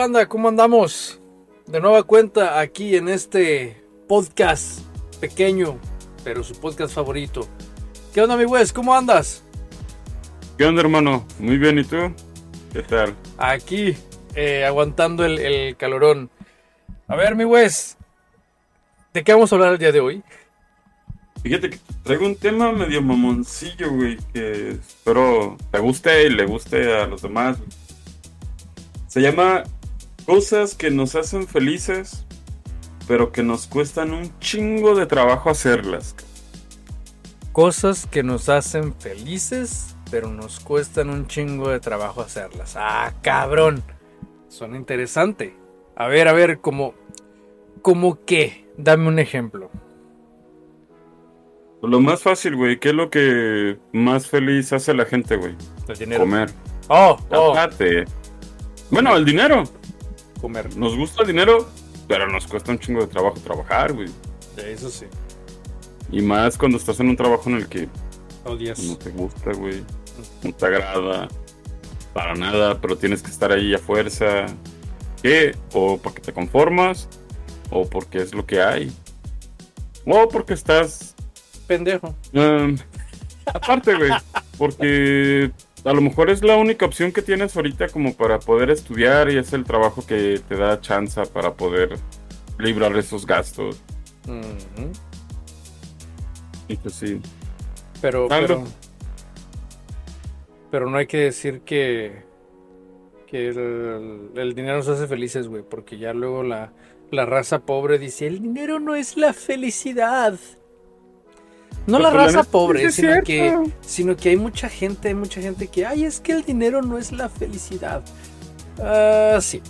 banda? ¿Cómo andamos? De nueva cuenta aquí en este podcast pequeño, pero su podcast favorito. ¿Qué onda mi Wes? ¿Cómo andas? ¿Qué onda hermano? Muy bien, ¿y tú? ¿Qué tal? Aquí, eh, aguantando el, el calorón. A ver mi Wes, ¿de qué vamos a hablar el día de hoy? Fíjate que traigo un tema medio mamoncillo, güey, que espero te guste y le guste a los demás. Se llama Cosas que nos hacen felices, pero que nos cuestan un chingo de trabajo hacerlas. Cosas que nos hacen felices, pero nos cuestan un chingo de trabajo hacerlas. Ah, cabrón. Suena interesante. A ver, a ver, como... ¿Como qué? Dame un ejemplo. Lo más fácil, güey, ¿qué es lo que más feliz hace a la gente, güey? El dinero. Comer. Oh, oh. Bueno, el dinero. Comer. Nos gusta el dinero, pero nos cuesta un chingo de trabajo trabajar, güey. Eso sí. Y más cuando estás en un trabajo en el que Oh, no te gusta, güey. No te agrada. Para nada, pero tienes que estar ahí a fuerza. ¿Qué? O porque te conformas, o porque es lo que hay. O porque estás... Pendejo. um, aparte, güey. Porque a lo mejor es la única opción que tienes ahorita como para poder estudiar y es el trabajo que te da chance para poder librar esos gastos. Ujú. Y pues sí. Pero, pero no hay que decir que, que el, el dinero nos hace felices, güey, porque ya luego la, la raza pobre dice, el dinero no es la felicidad. No la raza pobre, es sino que, sino que hay mucha gente, hay mucha gente que, ay, es que el dinero no es la felicidad. Ah, sí.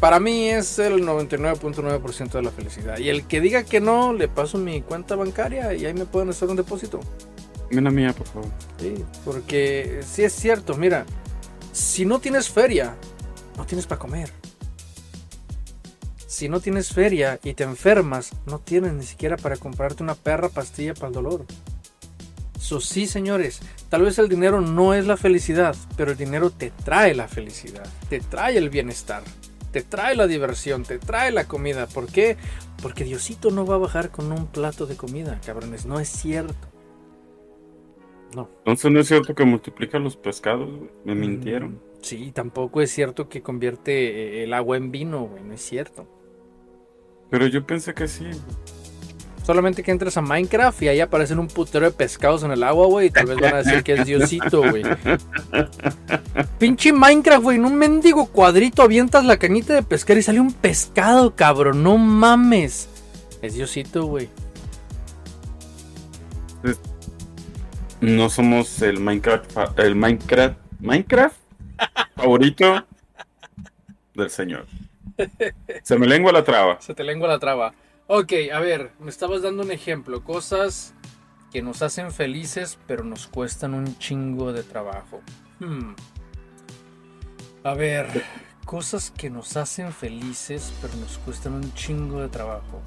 Para mí es el 99.9% de la felicidad. Y el que diga que no, le paso mi cuenta bancaria y ahí me pueden hacer un depósito. Mira mía, por favor. Sí, porque sí es cierto, mira, si no tienes feria, no tienes para comer. Si no tienes feria y te enfermas, no tienes ni siquiera para comprarte una perra pastilla para el dolor. Eso sí, señores, tal vez el dinero no es la felicidad, pero el dinero te trae la felicidad, te trae el bienestar, te trae la diversión, te trae la comida. ¿Por qué? Porque Diosito no va a bajar con un plato de comida, cabrones, no es cierto. No. Entonces no es cierto que multiplica los pescados. Me mintieron. Sí, tampoco es cierto que convierte eh, el agua en vino, güey, no es cierto. Pero yo pensé que sí. Solamente que entres a Minecraft y ahí aparecen un putero de pescados en el agua, güey, y tal vez van a decir que es Diosito, güey. Pinche Minecraft, güey, en un mendigo cuadrito avientas la cañita de pescar y sale un pescado, cabrón, no mames. Es Diosito, güey. No somos el Minecraft, el Minecraft, Minecraft favorito del señor. Se me lengua la traba. Se te lengua la traba. Ok, a ver, me estabas dando un ejemplo. Cosas que nos hacen felices, pero nos cuestan un chingo de trabajo. Hmm. A ver, cosas que nos hacen felices, pero nos cuestan un chingo de trabajo.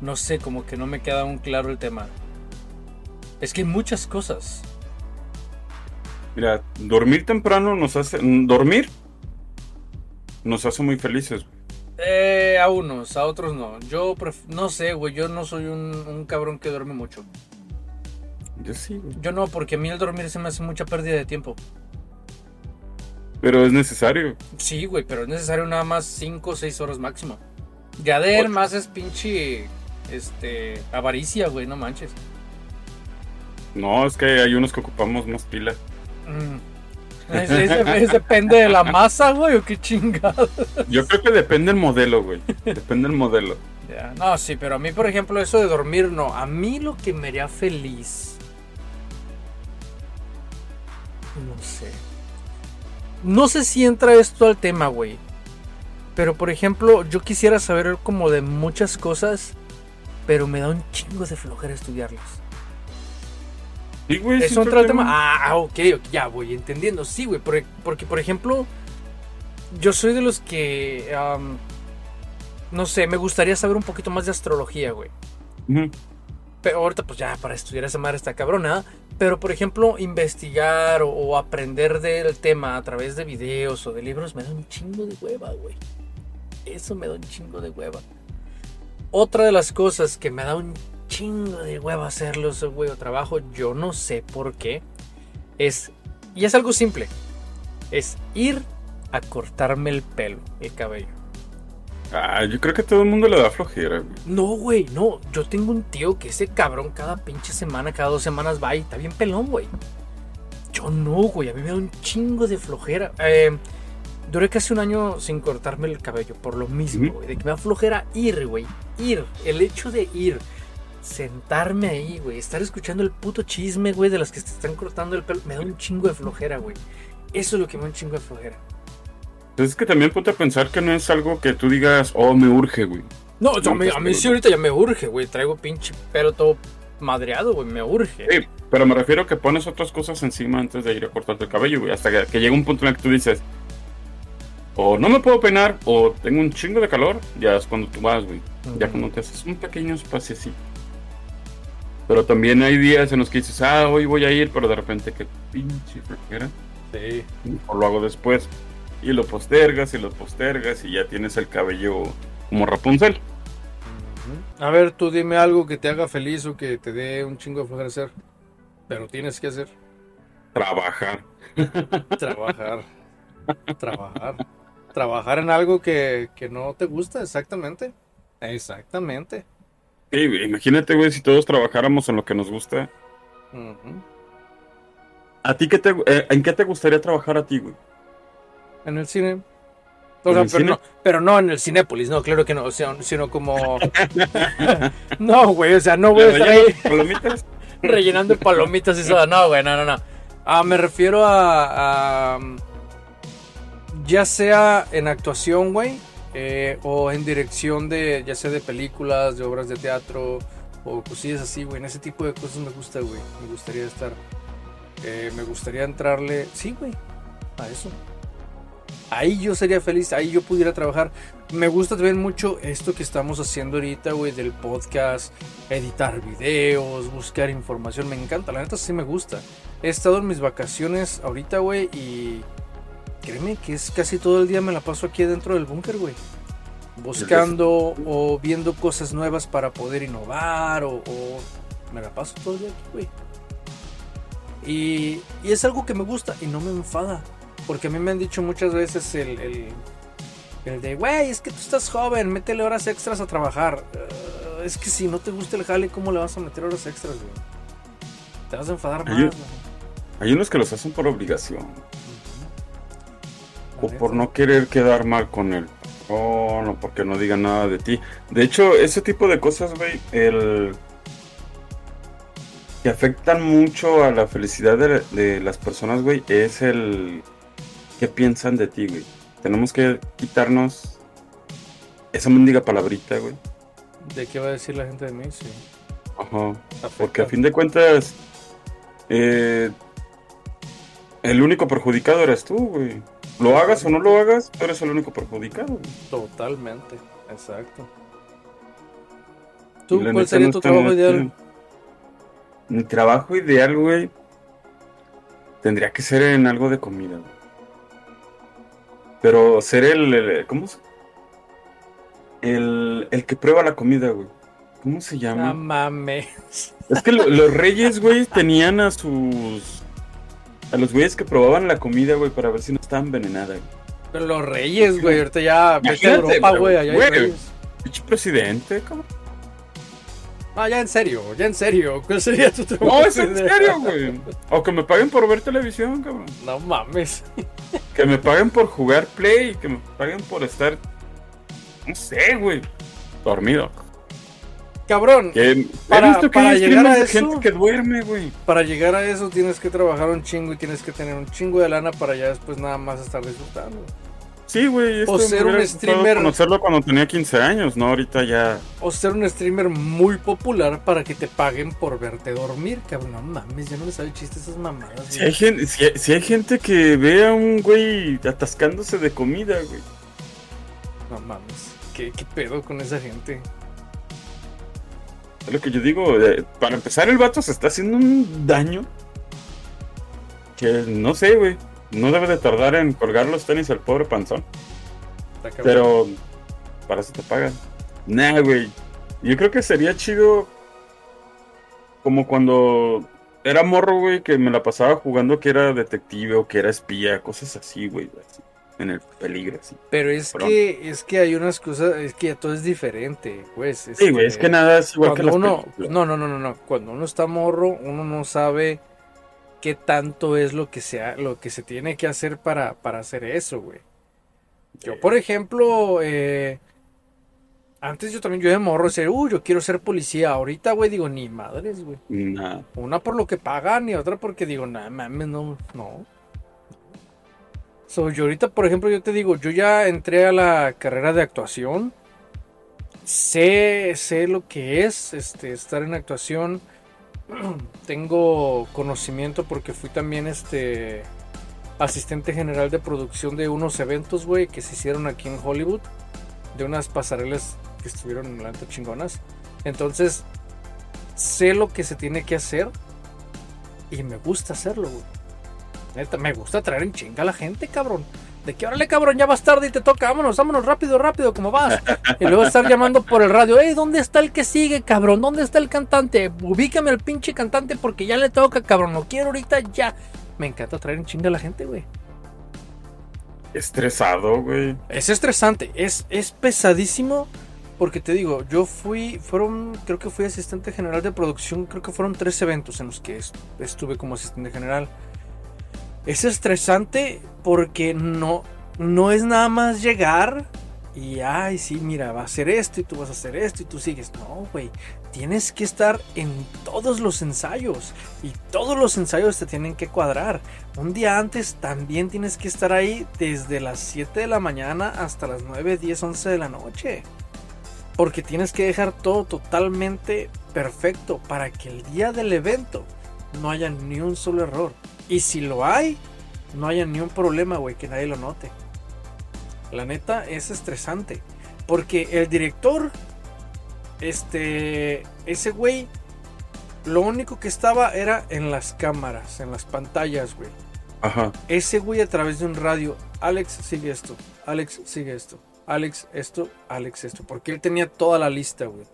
No sé, como que no me queda aún claro el tema. Es que hay muchas cosas. Mira, dormir temprano nos hace. Dormir nos hace muy felices. güey. Eh, a unos, a otros no. Yo pref- no sé, güey, yo no soy un, un cabrón que duerme mucho. Yo sí, güey. Yo no, porque a mí el dormir se me hace mucha pérdida de tiempo. Pero es necesario. Sí, güey, pero es necesario nada más 5 o 6 horas máximo. Ya de él Ocho. más es pinche este avaricia, güey, no manches. No, es que hay unos que ocupamos más pila. Mm. Es, es- es- depende de la masa, güey, o qué chingado. Yo creo que depende el modelo, güey. Depende el modelo. Ya, No, sí, pero a mí, por ejemplo, eso de dormir, no. A mí lo que me haría feliz. No sé. No sé si entra esto al tema, güey. Pero, por ejemplo, yo quisiera saber como de muchas cosas, pero me da un chingo de flojera estudiarlas. Sí, güey. sí ¿Eso fue entra al el tema? Ah, ok, ok, ya voy entendiendo. Sí, güey, porque, porque, por ejemplo, yo soy de los que, no sé, me gustaría saber un poquito más de astrología, güey. Pero ahorita, pues ya para estudiar esa madre está cabrona. Pero, por ejemplo, investigar o, o aprender del tema a través de videos o de libros me da un chingo de hueva, güey. Eso me da un chingo de hueva. Otra de las cosas que me da un chingo de hueva hacerlo, ese güey, o trabajo, yo no sé por qué, es, y es algo simple, es ir a cortarme el pelo, el cabello. Ah, yo creo que a todo el mundo le da flojera, güey. No, güey, no. Yo tengo un tío que ese cabrón cada pinche semana, cada dos semanas va y está bien pelón, güey. Yo no, güey. A mí me da un chingo de flojera. Eh, duré casi un año sin cortarme el cabello por lo mismo, güey. De que me da flojera ir, güey. Ir. El hecho de ir. Sentarme ahí, güey. Estar escuchando el puto chisme, güey, de las que te están cortando el pelo. Me da un chingo de flojera, güey. Eso es lo que me da un chingo de flojera. Pues es que también ponte a pensar que no es algo que tú digas, oh, me urge, güey. No, o sea, a No, mí, pues, a mí sí ahorita ya me urge, güey. Traigo pinche pelo todo madreado, güey. Me urge. Sí, pero me refiero que pones otras cosas encima antes de ir a cortarte el cabello, güey. Hasta que, que llega un punto en el que tú dices, o no me puedo peinar, o tengo un chingo de calor, ya es cuando tú vas, güey. Ya cuando te haces un pequeño espaciecito. Pero también hay días en los que dices, ah, hoy voy a ir, pero de repente que pinche flojera. Sí. O lo hago después. Y lo postergas y lo postergas y ya tienes el cabello como Rapunzel. A ver, tú dime algo que te haga feliz o que te dé un chingo de flojera hacer. Pero tienes que hacer. Trabajar. Trabajar. Trabajar. Trabajar en algo que, que no te gusta, exactamente. Exactamente. Sí, imagínate, güey, si todos trabajáramos en lo que nos gusta. ¿A ti qué te, eh, en qué te gustaría trabajar a ti, güey? En el cine. O ¿En sea, pero cine? no, pero no en el Cinépolis, no, claro que no, o sea, sino como... no, güey, o sea, no voy a estar ahí ¿Palomitas? rellenando palomitas y soda, no, güey, no, no, no. Ah, me refiero a, a, ya sea en actuación, güey, eh, o en dirección de, ya sea de películas, de obras de teatro, o cosillas así, güey. En ese tipo de cosas me gusta, güey. Me gustaría estar, eh, me gustaría entrarle, sí, güey, a eso. Ahí yo sería feliz, ahí yo pudiera trabajar. Me gusta también mucho esto que estamos haciendo ahorita, güey, del podcast, editar videos, buscar información. Me encanta, la neta sí me gusta. He estado en mis vacaciones ahorita, güey, y créeme que es casi todo el día me la paso aquí dentro del búnker, güey. Buscando o viendo cosas nuevas para poder innovar o, o me la paso todo el día aquí, güey. Y, y es algo que me gusta y no me enfada. Porque a mí me han dicho muchas veces el, el, el de, güey, es que tú estás joven, métele horas extras a trabajar. Uh, es que si no te gusta el jale, ¿cómo le vas a meter horas extras, güey? Te vas a enfadar más. Ay, yo- güey. Hay unos que los hacen por obligación. O por no querer quedar mal con el patrón, o porque no digan nada de ti. De hecho, ese tipo de cosas, güey, el... que afectan mucho a la felicidad de, de las personas, güey, es el... ¿Qué piensan de ti, güey? Tenemos que quitarnos esa mendiga palabrita, güey. ¿De qué va a decir la gente de mí? Sí. Ajá. Afecta. Porque a fin de cuentas, eh, el único perjudicado eres tú, güey. Lo hagas o no lo hagas, tú eres el único perjudicado. Totalmente, exacto. ¿Tú cuál sería tu trabajo ideal? Mi trabajo ideal, güey, tendría que ser en algo de comida, güey. Pero ser el, el- ¿cómo se? El, el que prueba la comida, güey. ¿Cómo se llama? No mames. Es que lo- los reyes, güey, tenían a sus... A los güeyes que probaban la comida, güey, para ver si no estaba envenenada, güey. Pero los reyes, güey, ahorita ya vete a Europa, güey, güey, allá hay güey. reyes. Pinche presidente, cabrón. Ah, ya en serio, ya en serio. ¿Cuál sería tu trabajo? No, es en serio, güey. O que me paguen por ver televisión, cabrón. No mames. Que me paguen por jugar play, que me paguen por estar, no sé, güey, dormido. Cabrón, Para- he visto que para llegar a eso- gente que duerme, güey. para llegar a eso tienes que trabajar un chingo y tienes que tener un chingo de lana para ya después nada más estar disfrutando. Sí, güey. esto O ser un streamer- conocerlo cuando tenía 15 años, ¿no? Ahorita ya. O ser un streamer muy popular para que te paguen por verte dormir, cabrón. No mames, ya no le sabe chiste esas mamadas. Si hay, gente, si, hay, si hay gente que ve a un güey atascándose de comida, güey. No mames. ¿Qué, qué pedo con esa gente? Es lo que yo digo. eh, para empezar, el vato se está haciendo un daño. Que no sé, güey. No debe de tardar en colgar los tenis al pobre panzón. Pero para eso te pagan. Nah, güey. Yo creo que sería chido. Como cuando era morro, güey, que me la pasaba jugando que era detective o que era espía, cosas así, güey. En el peligro, así. Pero es Perdón. que, es que hay unas cosas, es que ya todo es diferente, pues. Sí, güey, es que nada es igual que las uno, no, no, no, no, no. Cuando uno está morro, uno no sabe qué tanto es lo que sea, lo que se tiene que hacer para, para hacer eso, güey. Yo, por ejemplo, eh, antes yo también, yo de morro decía, uy, yo quiero ser policía. Ahorita, güey, digo, ni madres, güey. Nah. Una por lo que pagan y otra porque digo, nada mames, no, no. So, yo ahorita, por ejemplo, yo te digo, yo ya entré a la carrera de actuación. Sé, sé lo que es este, estar en actuación. Tengo conocimiento porque fui también este asistente general de producción de unos eventos, güey, que se hicieron aquí en Hollywood. De unas pasarelas que estuvieron la neta chingonas. Entonces, sé lo que se tiene que hacer y me gusta hacerlo, güey. Neta, me gusta traer en chinga a la gente, cabrón. De que órale, cabrón, ya vas tarde y te toca, vámonos, vámonos rápido, rápido, ¿cómo vas? Y luego estar llamando por el radio, hey, ¿dónde está el que sigue, cabrón? ¿Dónde está el cantante? Ubícame al pinche cantante porque ya le toca, cabrón, lo quiero ahorita ya. Me encanta traer en chinga a la gente, güey. Estresado, güey. Es estresante, es, es pesadísimo. Porque te digo, yo fui, fueron, creo que fui asistente general de producción, creo que fueron tres eventos en los que est- estuve como asistente general. Es estresante porque no, no es nada más llegar y, ay, sí, mira, va a hacer esto y tú vas a hacer esto y tú sigues. No, güey, tienes que estar en todos los ensayos y todos los ensayos te tienen que cuadrar. Un día antes también tienes que estar ahí desde las 7 de la mañana hasta las 9, 10, 11 de la noche. Porque tienes que dejar todo totalmente perfecto para que el día del evento no haya ni un solo error. Y si lo hay, no haya ni un problema, güey, que nadie lo note. La neta es estresante. Porque el director, este, ese güey, lo único que estaba era en las cámaras, en las pantallas, güey. Ajá. Ese güey a través de un radio, Alex sigue esto, Alex sigue esto, Alex esto, Alex esto, porque él tenía toda la lista, güey.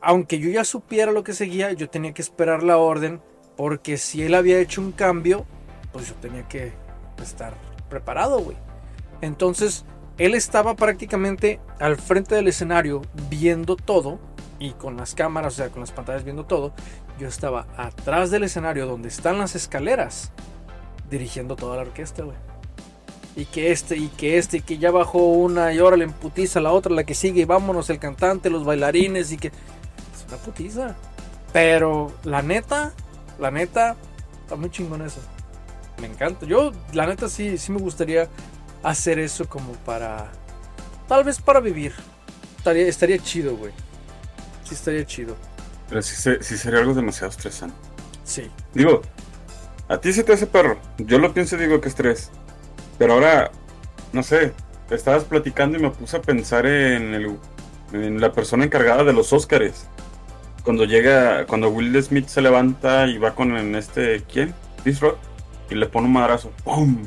Aunque yo ya supiera lo que seguía, yo tenía que esperar la orden, porque si él había hecho un cambio, pues yo tenía que estar preparado, güey. Entonces, él estaba prácticamente al frente del escenario viendo todo y con las cámaras, o sea, con las pantallas viendo todo. Yo estaba atrás del escenario donde están las escaleras dirigiendo toda la orquesta, güey. Y que este, y que este, y que ya bajó una y ahora le emputiza la otra, la que sigue, y vámonos, el cantante, los bailarines, y que. Es una putiza. Pero la neta, la neta, está muy chingón eso. Me encanta. Yo, la neta, sí, sí me gustaría hacer eso como para. Tal vez para vivir. Estaría, estaría chido, güey. Sí, estaría chido. Pero sí, se- sí sería algo demasiado estresante. Sí. Digo, a ti se te hace perro. Yo lo pienso y digo que estrés. Pero ahora, no sé, estabas platicando y me puse a pensar en, el, en la persona encargada de los Óscares. Cuando llega, cuando Will Smith se levanta y va con en este, ¿quién? Chris Rock. Y le pone un madrazo. ¡Pum!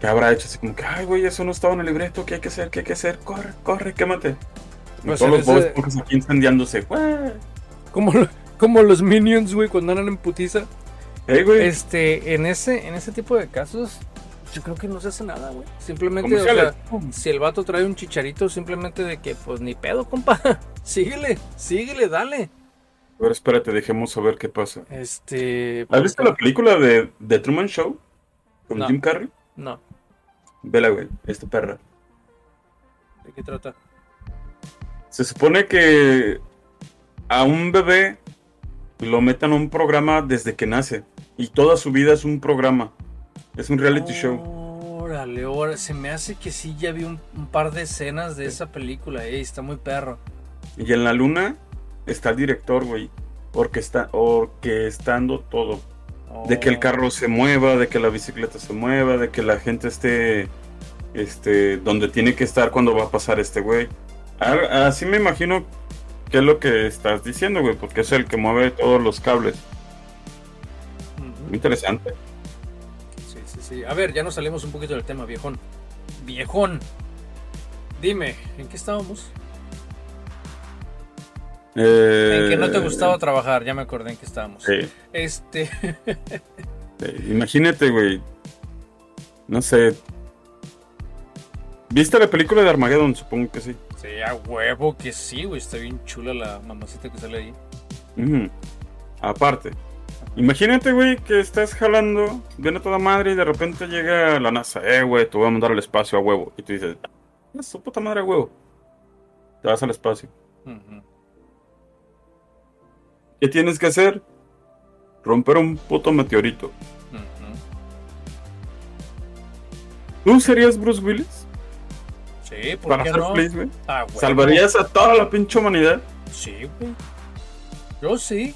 ¿Qué habrá hecho? Así como que, ay, güey, eso no estaba en el libreto. ¿Qué hay que hacer? ¿Qué hay que hacer? Corre, corre, quémate. Y Pues todos los ese- Esponjas aquí incendiándose. Como, lo- como los minions, güey, cuando andan en putiza. ¡Ey, güey! Este, en ese, en ese tipo de casos, yo creo que no se hace nada, güey. Simplemente, o sea, si el vato trae un chicharito, simplemente de que, pues ni pedo, compa. síguele, síguele, dale. A ver, espérate, dejemos a ver qué pasa. Este. ¿Has visto la película de The Truman Show? Con No. Jim Carrey. No, Vela, güey, esta perra. ¿de qué trata? Se supone que a un bebé lo metan a un programa desde que nace. Y toda su vida es un programa. Es un reality show. Órale, órale, se me hace que sí, ya vi un, un par de escenas de esa película, ey, está muy perro. Y en la luna está el director, güey. Orquesta, orquestando todo. De que el Oh. carro se mueva, de que la bicicleta se mueva, de que la gente esté este, donde tiene que estar cuando va a pasar este güey. Así me imagino qué es lo que estás diciendo, güey, porque es el que mueve todos los cables. Muy interesante. Sí. A ver, ya nos salimos un poquito del tema, viejón. Viejón. Dime, ¿en qué estábamos? Eh, En que no te gustaba trabajar, ya me acordé en que estábamos. Sí. Este. Imagínate, güey. No sé. ¿Viste la película de Armageddon? Supongo que sí. sí, a huevo que sí, güey, está bien chula la mamacita que sale ahí. Ujú. Aparte. Imagínate, güey, que estás jalando, viene toda madre y de repente llega la NASA. Eh, güey, te voy a mandar al espacio a huevo. Y tú dices, "Ah, su puta madre a huevo. Te vas al espacio. ¿Qué tienes que hacer? Romper un puto meteorito. ¿Tú serías Bruce Willis? Sí, ¿por Para qué ser no? feliz, güey. ¿Salvarías a toda la pinche humanidad? Sí, güey. Yo sí,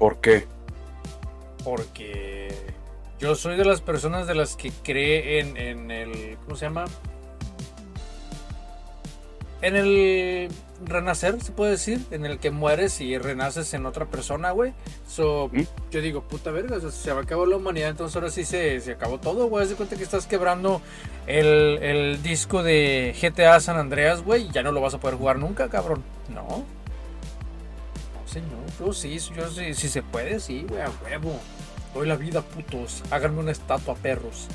¿Por qué? porque yo soy de las personas de las que cree en, en el. ¿Cómo se llama? En el renacer, se puede decir, en el que mueres y renaces en otra persona, güey. So, ¿Mm? yo digo, puta verga, o sea, se acabó la humanidad, entonces ahora sí se, se acabó todo, güey. Haz de cuenta que estás quebrando el, el disco de GTA San Andreas, güey, y ya no lo vas a poder jugar nunca, cabrón. No. Señor, yo sí, yo sí, si se puede, sí, güey, a huevo. Doy la vida, putos. Háganme una estatua, perros.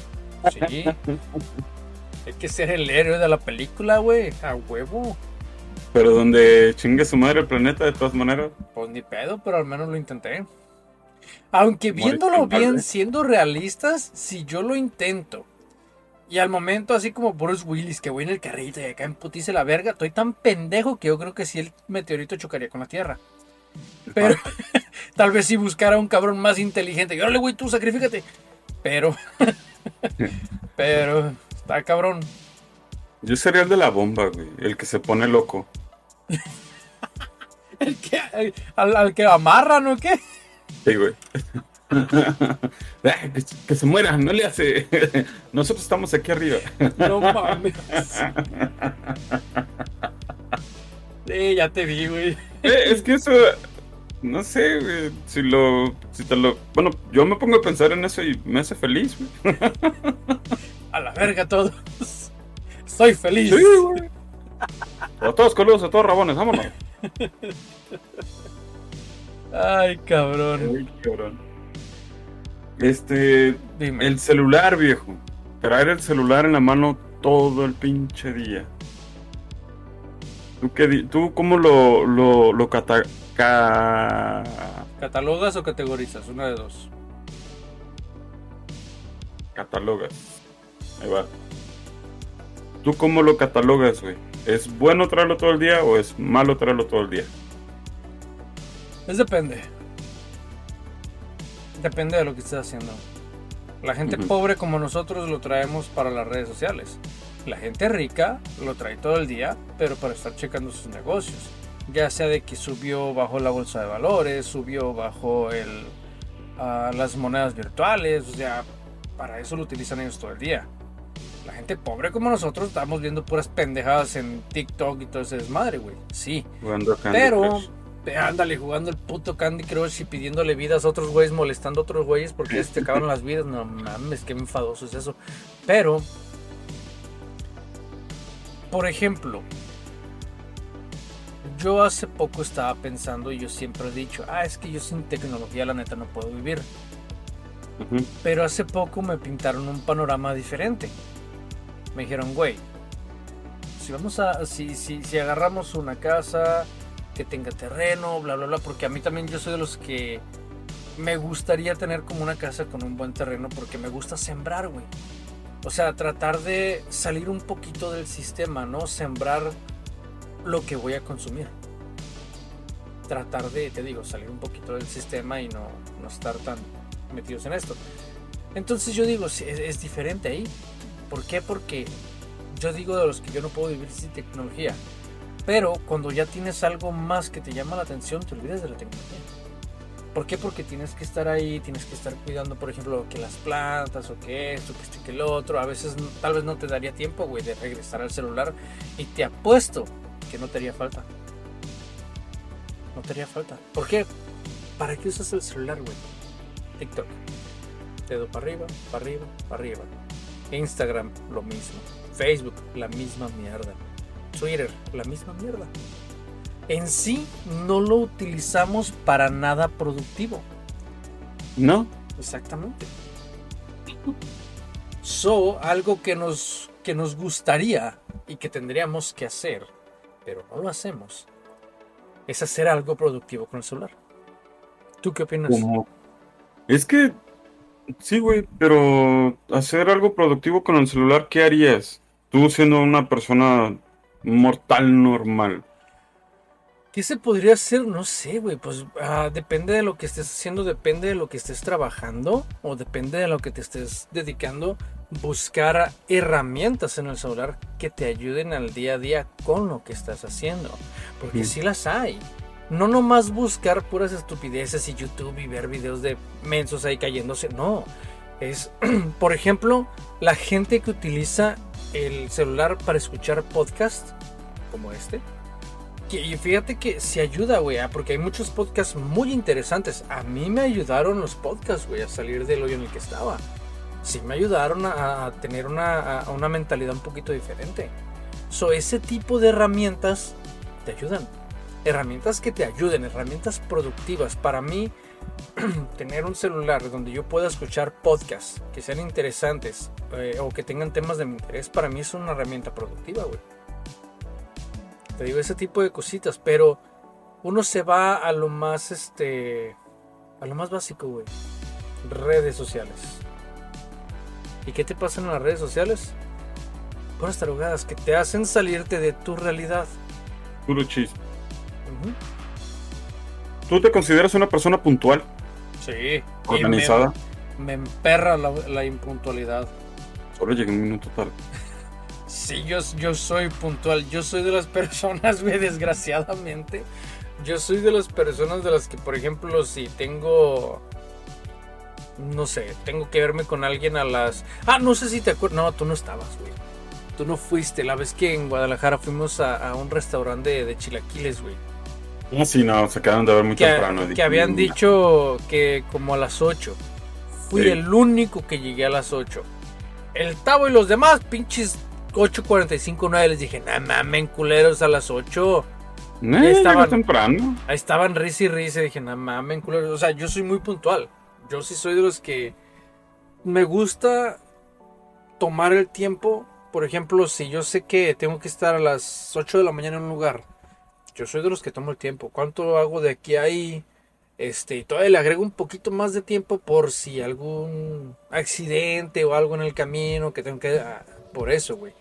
Sí. Hay que ser el héroe de la película, güey. A huevo. Pero donde chingue su madre el planeta, de todas maneras. Pues ni pedo, pero al menos lo intenté. Aunque viéndolo bien, siendo realistas, si yo lo intento y al momento, así como Bruce Willis, que voy en el carrito y acá en putice la verga, estoy tan pendejo que yo creo que sí el meteorito chocaría con la Tierra. Pero tal vez si buscara un cabrón más inteligente, y órale, güey, tú sacrifícate. Pero, pero, está cabrón. Yo sería el de la bomba, güey. El que se pone loco. El que- al, al que amarran o qué? Sí, güey. Que, que se muera, no le hace. Nosotros estamos aquí arriba. No mames. Sí, ya te vi, güey. Eh, es que eso. No sé, güey. Si lo. Si te lo. Bueno, yo me pongo a pensar en eso y me hace feliz, güey. A la verga todos. Soy feliz. Sí, güey. A todos coludos, a todos rabones, vámonos. Ay, cabrón. Ay, cabrón. Este. Dime. El celular, viejo. Traer el celular en la mano todo el pinche día. ¿Tú, qué di- tú cómo lo, lo, lo cata- ca- ¿Catalogas o categorizas? Una de dos. catalogas? Ahí va. ¿Tú cómo lo catalogas, güey? ¿Es bueno traerlo todo el día o es malo traerlo todo el día? Es depende. Depende de lo que estés haciendo. La gente pobre como nosotros lo traemos para las redes sociales. La gente rica lo trae todo el día, pero para estar checando sus negocios. Ya sea de que subió bajo la bolsa de valores, subió bajo el, ah, las monedas virtuales, o sea, para eso lo utilizan ellos todo el día. La gente pobre como nosotros estamos viendo puras pendejadas en TikTok y todo ese desmadre, güey. Sí. Jugando Candy Pero, Crush. ándale, jugando el puto Candy Crush y pidiéndole vidas a otros güeyes, molestando a otros güeyes porque se te acaban las vidas. No mames, qué enfadoso es eso. Pero, por ejemplo, yo hace poco estaba pensando y yo siempre he dicho, ah, es que yo sin tecnología la neta no puedo vivir. Pero hace poco me pintaron un panorama diferente. Me dijeron, güey, si vamos a, si, si, si agarramos una casa que tenga terreno, bla, bla, bla, porque a mí también yo soy de los que me gustaría tener como una casa con un buen terreno porque me gusta sembrar, güey. O sea, tratar de salir un poquito del sistema, ¿no? Sembrar lo que voy a consumir. Tratar de, te digo, salir un poquito del sistema y no, no estar tan metidos en esto. Entonces yo digo, es, es diferente ahí. ¿Por qué? Porque yo digo de los que yo no puedo vivir sin tecnología. Pero cuando ya tienes algo más que te llama la atención, te olvidas de la tecnología. ¿Por qué? Porque tienes que estar ahí, tienes que estar cuidando, por ejemplo, que las plantas o que esto, que esto, que el otro. A veces tal vez no te daría tiempo, güey, de regresar al celular. Y te apuesto que no te haría falta. No te haría falta. ¿Por qué? ¿Para qué usas el celular, güey? TikTok. Dedo para arriba, para arriba, para arriba. Instagram, lo mismo. Facebook, la misma mierda. Twitter, la misma mierda. En sí, no lo utilizamos para nada productivo. No. Exactamente. So, algo que nos, que nos gustaría y que tendríamos que hacer, pero no lo hacemos, es hacer algo productivo con el celular. ¿Tú qué opinas? Como... Es que, sí, güey, pero hacer algo productivo con el celular, ¿qué harías? Tú siendo una persona mortal normal. ¿Qué se podría hacer? No sé, güey. Pues ah, depende de lo que estés haciendo, depende de lo que estés trabajando o depende de lo que te estés dedicando. Buscar herramientas en el celular que te ayuden al día a día con lo que estás haciendo. Porque sí, las hay. No nomás buscar puras estupideces y YouTube y ver videos de mensos ahí cayéndose. No. Es, por ejemplo, la gente que utiliza el celular para escuchar podcast como este y fíjate que se ayuda, güey, ah, porque hay muchos podcasts muy interesantes. A mí me ayudaron los podcasts, güey, a salir del hoyo en el que estaba. Sí me ayudaron a, tener una, una, mentalidad un poquito diferente. So, ese tipo de herramientas te ayudan. Herramientas que te ayuden, herramientas productivas. Para mí, tener un celular donde yo pueda escuchar podcasts que sean interesantes eh, o que tengan temas de mi interés, para mí es una herramienta productiva, güey. Te digo, ese tipo de cositas, pero uno se va a lo más, este, a lo más básico, güey. Redes sociales. ¿Y qué te pasa en las redes sociales? Puras tarugadas que te hacen salirte de tu realidad. Puro chiste. ¿Tú te consideras una persona puntual? Sí. Organizada. Me, emperra la, la, impuntualidad. Solo llegué un minuto tarde. Sí, yo, yo soy puntual. Yo soy de las personas, güey, desgraciadamente. Yo soy de las personas de las que, por ejemplo, si tengo. No sé, tengo que verme con alguien a las. Ah, no sé si te acuerdas. No, tú no estabas, güey. Tú no fuiste. La vez que en Guadalajara fuimos a, un restaurante de, chilaquiles, güey. Ah, sí, no, se quedaron de ver muy temprano. Que habían dicho que como a las 8. Fui el único que llegué a las 8. El Tavo y los demás, pinches 8.45, 9 les dije, nah mamen, culeros, a las 8. No, ahí estaban temprano. Ahí estaban risa y risa. Dije, nah mamen, culeros. O sea, yo soy muy puntual. Yo sí soy de los que me gusta tomar el tiempo. Por ejemplo, si yo sé que tengo que estar a las 8 de la mañana en un lugar, yo soy de los que tomo el tiempo. ¿Cuánto hago de aquí a ahí? Este, y todavía le agrego un poquito más de tiempo por si algún accidente o algo en el camino que tengo que ah, por eso, güey.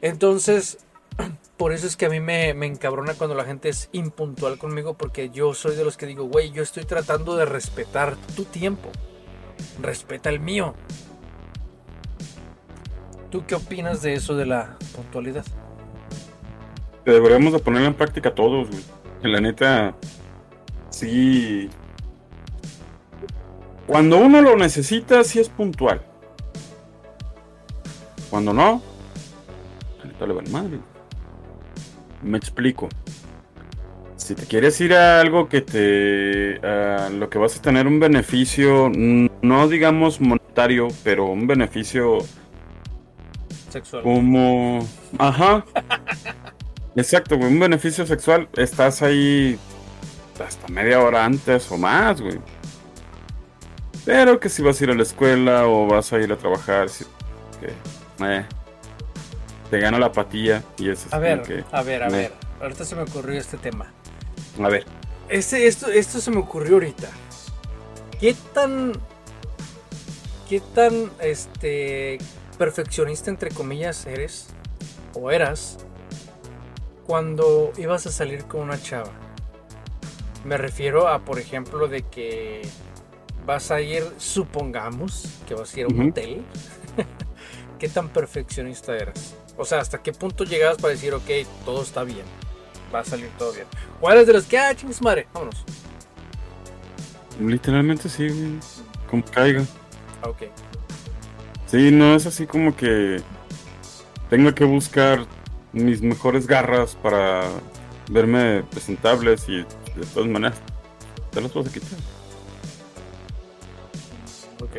Entonces, por eso es que a mí me, encabrona cuando la gente es impuntual conmigo, porque yo soy de los que digo, güey, yo estoy tratando de respetar tu tiempo. Respeta el mío. ¿Tú qué opinas de eso de la puntualidad? Deberíamos de ponerlo en práctica todos, güey. La neta, sí. Cuando uno lo necesita, sí es puntual. Cuando no, le va madre. Me explico. Si te quieres ir a algo que te. A lo que vas a tener un beneficio, no digamos monetario, pero un beneficio. Sexual. Como. Ajá. Exacto, Un beneficio sexual. Estás ahí hasta media hora antes o más, güey. Pero que si vas a ir a la escuela o vas a ir a trabajar, que eh, te gana la patilla y eso A ver, a ver, a ver. Ahorita se me ocurrió este tema. A ver. Este, esto, esto se me ocurrió ahorita. ¿Qué tan. ¿Qué tan este perfeccionista entre comillas eres? O eras cuando ibas a salir con una chava. Me refiero a, por ejemplo, de que vas a ir, supongamos, que vas a ir a un hotel. ¿qué tan perfeccionista eras? O sea, ¿hasta qué punto llegabas para decir, ok, todo está bien? Va a salir todo bien. ¿O eres de los que, ah, chingos madre, vámonos? Literalmente sí, como caiga. Ah, ok. Sí, no es así como que tenga que buscar mis mejores garras para verme presentables y de todas maneras te las puedo quitar. Ok.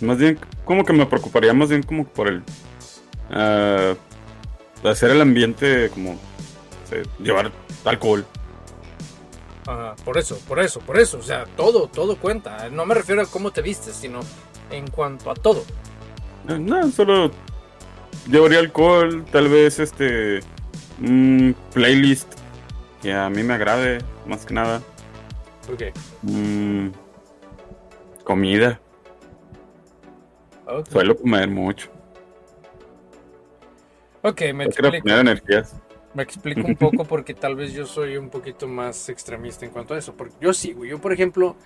Más bien, como que me preocuparía más bien como por el ah, hacer el ambiente como llevar alcohol. Ajá, por eso, por eso, por eso. O sea, todo, todo cuenta. No me refiero a cómo te vistes, sino en cuanto a todo. Eh, No, solo llevaría alcohol, tal vez este un playlist que a mí me agrade, más que nada. Ok. Mm, comida, Ok, suelo comer mucho. Ok, me Yo explico. energías. Me explico un poco porque tal vez yo soy un poquito más extremista en cuanto a eso. Porque yo sí, güey. Yo, por ejemplo,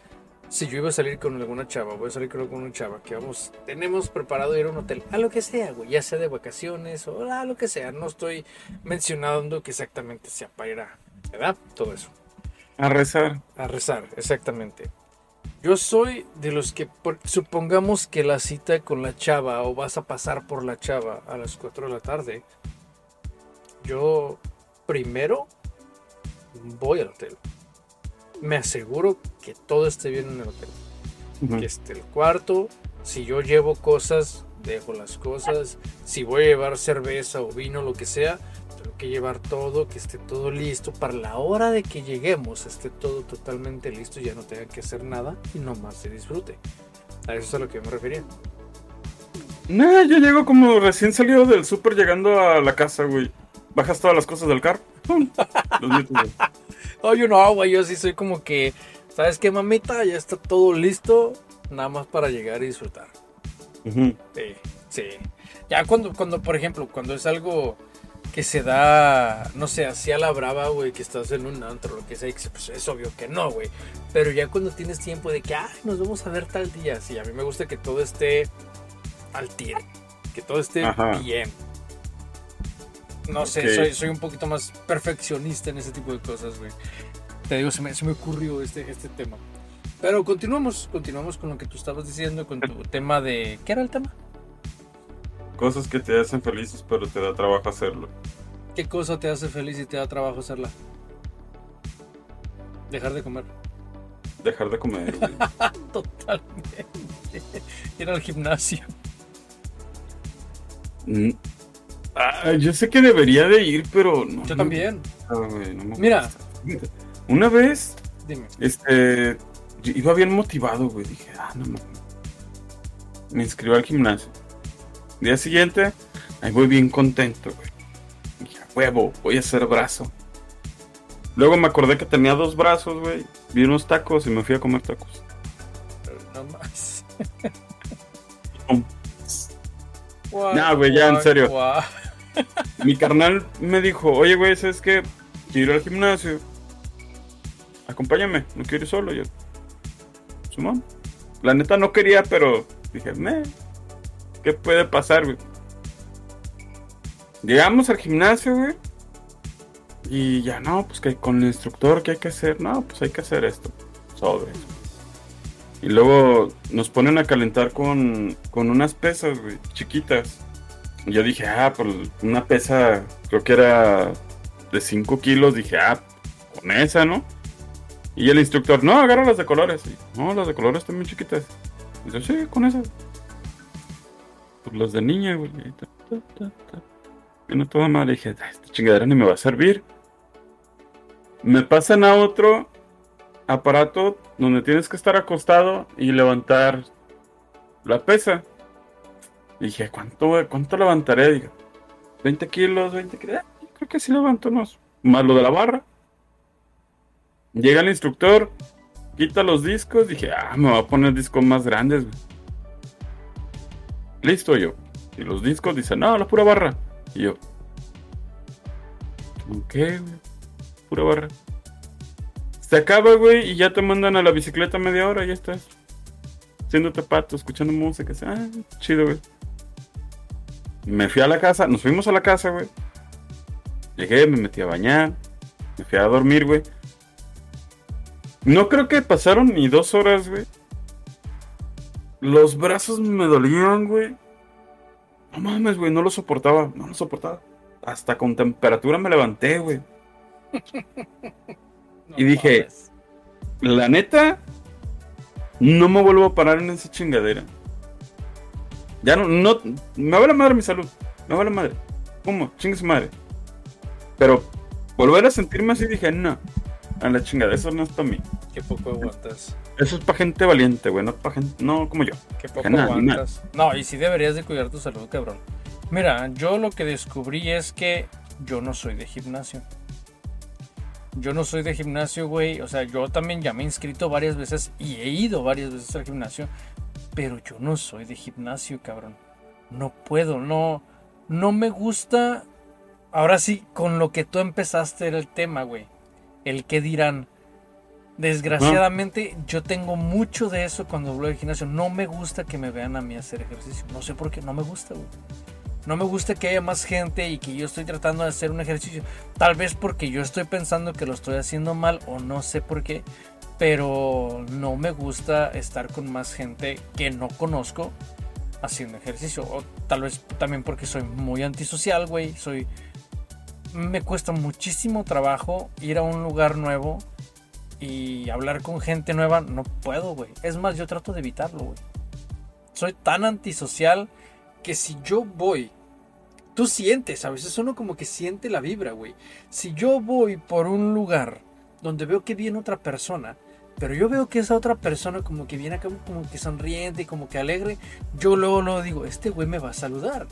si yo iba a salir con alguna chava, voy a salir con alguna chava que vamos, tenemos preparado ir a un hotel, a lo que sea, güey, ya sea de vacaciones o a lo que sea. No estoy mencionando que exactamente sea para ir a, ¿verdad? Todo eso. A rezar. A rezar, exactamente. Yo soy de los que, por- supongamos que la cita con la chava o vas a pasar por la chava a las 4 de la tarde, yo primero voy al hotel. Me aseguro que todo esté bien en el hotel. Que esté el cuarto. Si yo llevo cosas, dejo las cosas. Si voy a llevar cerveza o vino, lo que sea, tengo que llevar todo, que esté todo listo. Para la hora de que lleguemos, esté todo totalmente listo, ya no tenga que hacer nada y nomás se disfrute. A eso es a lo que me refería. Nah, yo llego como recién salido del súper llegando a la casa, güey. Bajas todas las cosas del carro. Oh, yo no, güey, yo sí soy como que, ¿sabes qué, mamita? Ya está todo listo, nada más para llegar y disfrutar. Ujú. Sí, sí. Ya cuando, cuando, por ejemplo, cuando es algo que se da, no sé, así a la brava, güey, que estás en un antro, lo que sea, y que, pues es obvio que no, güey. Pero ya cuando tienes tiempo de que, ay, nos vamos a ver tal día, sí, a mí me gusta que todo esté al tiro, que todo esté Ajá. bien. No sé, soy, soy un poquito más perfeccionista en ese tipo de cosas, güey. Te digo, se me, se me ocurrió este, este tema. Pero continuamos, continuamos con lo que tú estabas diciendo, con tu tema de... ¿Qué era el tema? Cosas que te hacen felices, pero te da trabajo hacerlo. ¿Qué cosa te hace feliz y te da trabajo hacerla? Dejar de comer. Dejar de comer, güey. Totalmente. Ir al gimnasio. Mm. Ah, yo sé que debería de ir, pero no. Yo me también. gusta, güey, no me Mira. gusta. Una vez, Dime. este, yo iba bien motivado, güey. Dije, ah, no mames. Me inscribí al gimnasio. Día siguiente, ahí voy bien contento, güey. Dije, "A huevo, voy a hacer brazo. Luego me acordé que tenía dos brazos, güey. Vi unos tacos y me fui a comer tacos. No más. Nah, güey, ya, en serio. Mi carnal me dijo, oye, güey, ¿sabes qué? Quiero ir al gimnasio. Acompáñame, no quiero ir solo. Yo, Simón. La neta no quería, pero dije, me, ¿qué puede pasar, güey? Llegamos al gimnasio, güey. Y ya, no, pues que con el instructor, ¿qué hay que hacer? No, pues hay que hacer esto. Sobre. Y luego nos ponen a calentar con, con unas pesas, güey, chiquitas. Y yo dije, ah, pues una pesa, creo que era de 5 kilos. Dije, ah, con esa, ¿no? Y el instructor, no, agarra las de colores. Y, no, las de colores están muy chiquitas. Y yo, sí, con esas. Pues las de niña, güey. Y ta, ta, ta, ta. Y no toda mal. Dije, "Ah, esta chingadera ni me va a servir. Me pasan a otro aparato donde tienes que estar acostado y levantar la pesa. Dije, ¿cuánto, cuánto levantaré? Digo, 20 kilos, 20 kilos. Ah, creo que sí levanto unos. Más lo de la barra. Llega el instructor, quita los discos. Dije, ah, me va a poner discos más grandes. güey. Listo yo. Y los discos dicen, no, la pura barra. Y yo, ¿qué, güey? Pura barra. Se acaba, güey, y ya te mandan a la bicicleta media hora, ya estás. Haciéndote pato, escuchando música. Ah, chido, güey. Me fui a la casa, nos fuimos a la casa, güey. Llegué, me metí a bañar, me fui a dormir, güey. No creo que pasaron ni dos horas, güey. Los brazos me dolían, güey. No mames, güey, no lo soportaba, no lo soportaba. Hasta con temperatura me levanté, güey. y dije, la neta, no me vuelvo a parar en esa chingadera. Ya no, no, me va la madre mi salud, me va la madre. ¿Cómo? Chingue madre. Pero volver a sentirme así dije, no, a la chingada, eso no es para mí. Qué poco aguantas. Eso es para gente valiente, güey, no para gente, no como yo. Qué poco aguantas. No, y sí deberías de cuidar tu salud, cabrón. Mira, yo lo que descubrí es que yo no soy de gimnasio. Yo no soy de gimnasio, güey. O sea, yo también ya me he inscrito varias veces y he ido varias veces al gimnasio. Pero yo no soy de gimnasio, cabrón. No puedo, no. No me gusta. Ahora sí, con lo que tú empezaste era el tema, güey el que dirán. Desgraciadamente, yo tengo mucho de eso cuando hablo de gimnasio. No me gusta que me vean a mí hacer ejercicio. No sé por qué, no me gusta, güey. No me gusta que haya más gente y que yo estoy tratando de hacer un ejercicio. Tal vez porque yo estoy pensando que lo estoy haciendo mal o no sé por qué. Pero no me gusta estar con más gente que no conozco haciendo ejercicio. O tal vez también porque soy muy antisocial, güey. Soy me cuesta muchísimo trabajo ir a un lugar nuevo y hablar con gente nueva. No puedo, güey. Es más, yo trato de evitarlo, güey. Soy tan antisocial que si yo voy, tú sientes, a veces uno como que siente la vibra, güey. Si yo voy por un lugar donde veo que viene otra persona, pero yo veo que esa otra persona como que viene acá como que sonriente como que alegre, yo luego, luego digo, este güey me va a saludar.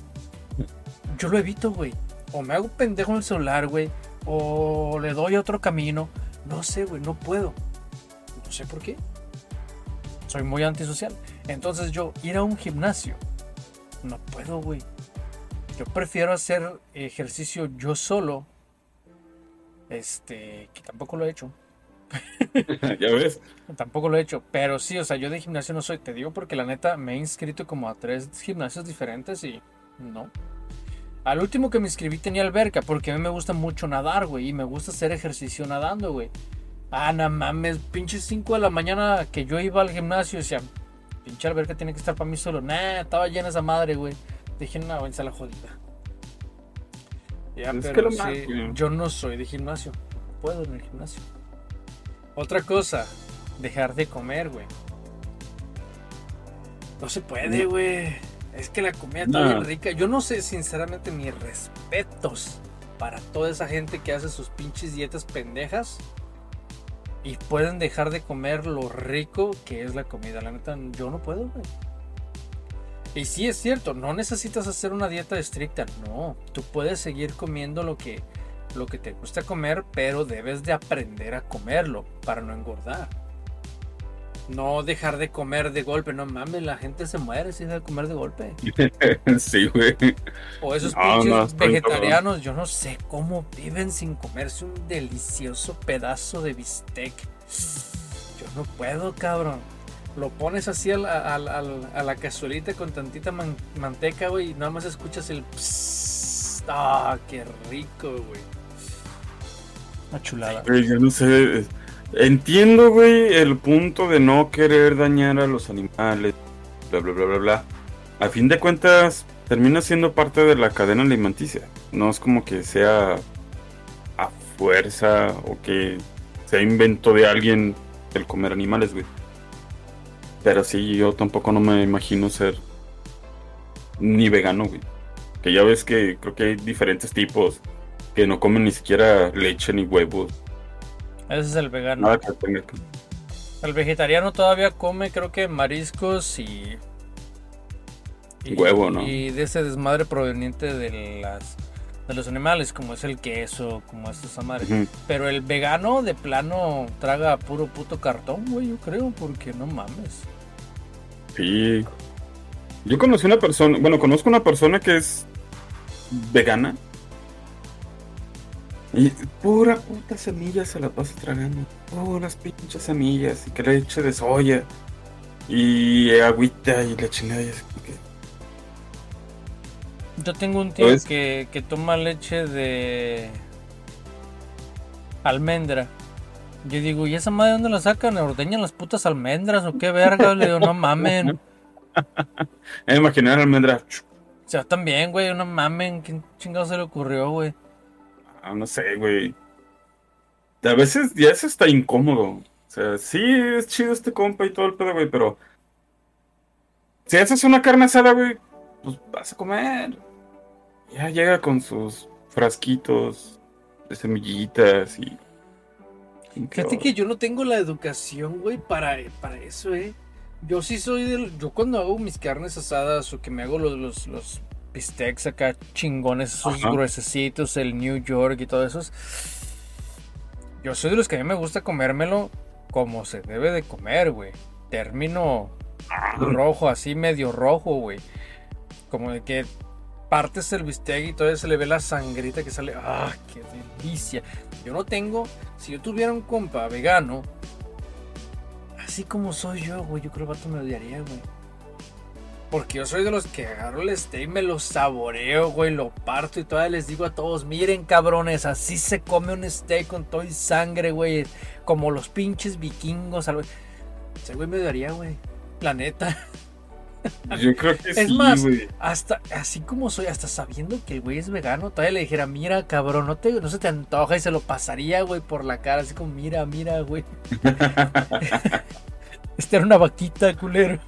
Yo lo evito, güey o me hago pendejo en el celular, güey, o le doy otro camino. No sé, güey, no puedo. No sé por qué. Soy muy antisocial. Entonces yo ir a un gimnasio, no puedo, güey. Yo prefiero hacer ejercicio yo solo. Este, que tampoco lo he hecho. ya ves. Tampoco lo he hecho, pero sí, o sea, yo de gimnasio no soy, te digo porque la neta me he inscrito como a tres gimnasios diferentes y no, al último que me inscribí tenía alberca, porque a mí me gusta mucho nadar, güey, y me gusta hacer ejercicio nadando, güey. Ah, no mames, pinche 5 de la mañana que yo iba al gimnasio, y decía, pinche alberca tiene que estar para mí solo. Nah, estaba llena esa madre, güey. Dije, no, a la jodida. Ya, pero sí, yo no soy de gimnasio. No puedo en el gimnasio. Otra cosa, dejar de comer, güey. No se puede, güey. Es que la comida está bien rica. Yo no sé, sinceramente, mis respetos para toda esa gente que hace sus pinches dietas pendejas y pueden dejar de comer lo rico que es la comida. La neta, yo no puedo, güey. Y sí es cierto, no necesitas hacer una dieta estricta, no. Tú puedes seguir comiendo lo que, lo que te gusta comer, pero debes de aprender a comerlo para no engordar no dejar de comer de golpe, no mames, la gente se muere si deja de comer de golpe. sí, güey. O esos pinches vegetarianos, yo no sé cómo viven sin comerse un delicioso pedazo de bistec. Yo no puedo, cabrón. Lo pones así a la, a la cazuelita con tantita manteca, güey, y nada más escuchas el Ah, qué rico, güey. Una chulada. yo no sé Entiendo, güey, el punto de no querer dañar a los animales, bla, bla, bla, bla, bla. A fin de cuentas, termina siendo parte de la cadena alimenticia. No es como que sea a fuerza o que sea invento de alguien el comer animales, güey. Pero sí, yo tampoco no me imagino ser ni vegano, güey. Que ya ves que creo que hay diferentes tipos que no comen ni siquiera leche ni huevos ese es el vegano. El vegetariano todavía come, creo que mariscos y. Huevo, ¿no? Y de ese desmadre proveniente de las de los animales, como es el queso, como es esa madre. Pero el vegano de plano traga puro puto cartón, güey, yo creo, porque no mames. Sí. Yo conocí una persona, bueno, conozco una persona que es vegana y pura puta semilla se la pasa tragando. Puras pinches semillas. Y que leche de soya. Y agüita y la chingada. Yo tengo un tío pues que, que toma leche de almendra. Yo digo, ¿y esa madre dónde la sacan? ¿Ordeñan las putas almendras o qué verga? Le digo, no mamen. imaginar almendra. sea, también, güey, una mamen. ¿Quién chingado se le ocurrió, güey? Ah, no sé, güey. A veces ya eso está incómodo. O sea, sí es chido este compa y todo el pedo, güey, pero. Si haces una carne asada, güey, pues vas a comer. Ya llega con sus frasquitos de semillitas y. Fíjate que yo no tengo la educación, güey, para, para eso, eh. Yo sí soy del. Yo cuando hago mis carnes asadas o que me hago los, los, los bistecs acá chingones, esos Ajá. gruesecitos, el New York y todo eso. Yo soy de los que a mí me gusta comérmelo como se debe de comer, güey. Término rojo, así medio rojo, güey. Como de que partes el bistec y todavía se le ve la sangrita que sale. ¡Ah, qué delicia! Yo no tengo. Si yo tuviera un compa vegano, así como soy yo, güey, yo creo que el vato me odiaría, güey. Porque yo soy de los que agarro el steak, me lo saboreo, güey, lo parto y todavía les digo a todos, miren cabrones, así se come un steak con todo y sangre, güey. Como los pinches vikingos. algo- Ese güey me odiaría, güey. La neta. Yo creo que Es sí, más, güey. hasta así como soy, hasta sabiendo que el güey es vegano, todavía le dijera, mira, cabrón, no, te, no se te antoja y se lo pasaría, güey, por la cara, así como, mira, mira, güey. Esta era una vaquita, culero.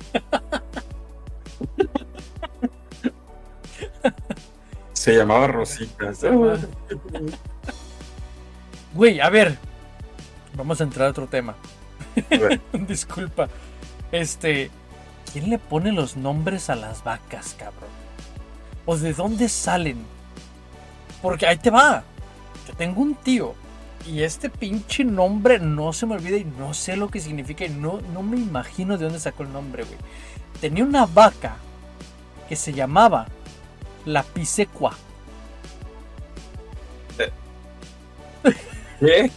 Se llamaba Rosita. Güey, a ver. Vamos a entrar a otro tema. Disculpa. Este. ¿Quién le pone los nombres a las vacas, cabrón? ¿O de dónde salen? Porque ahí te va. Yo tengo un tío. Y este pinche nombre no se me olvida y no sé lo que significa. Y no, no me imagino de dónde sacó el nombre, güey. Tenía una vaca que se llamaba la pisecua. ¿Qué?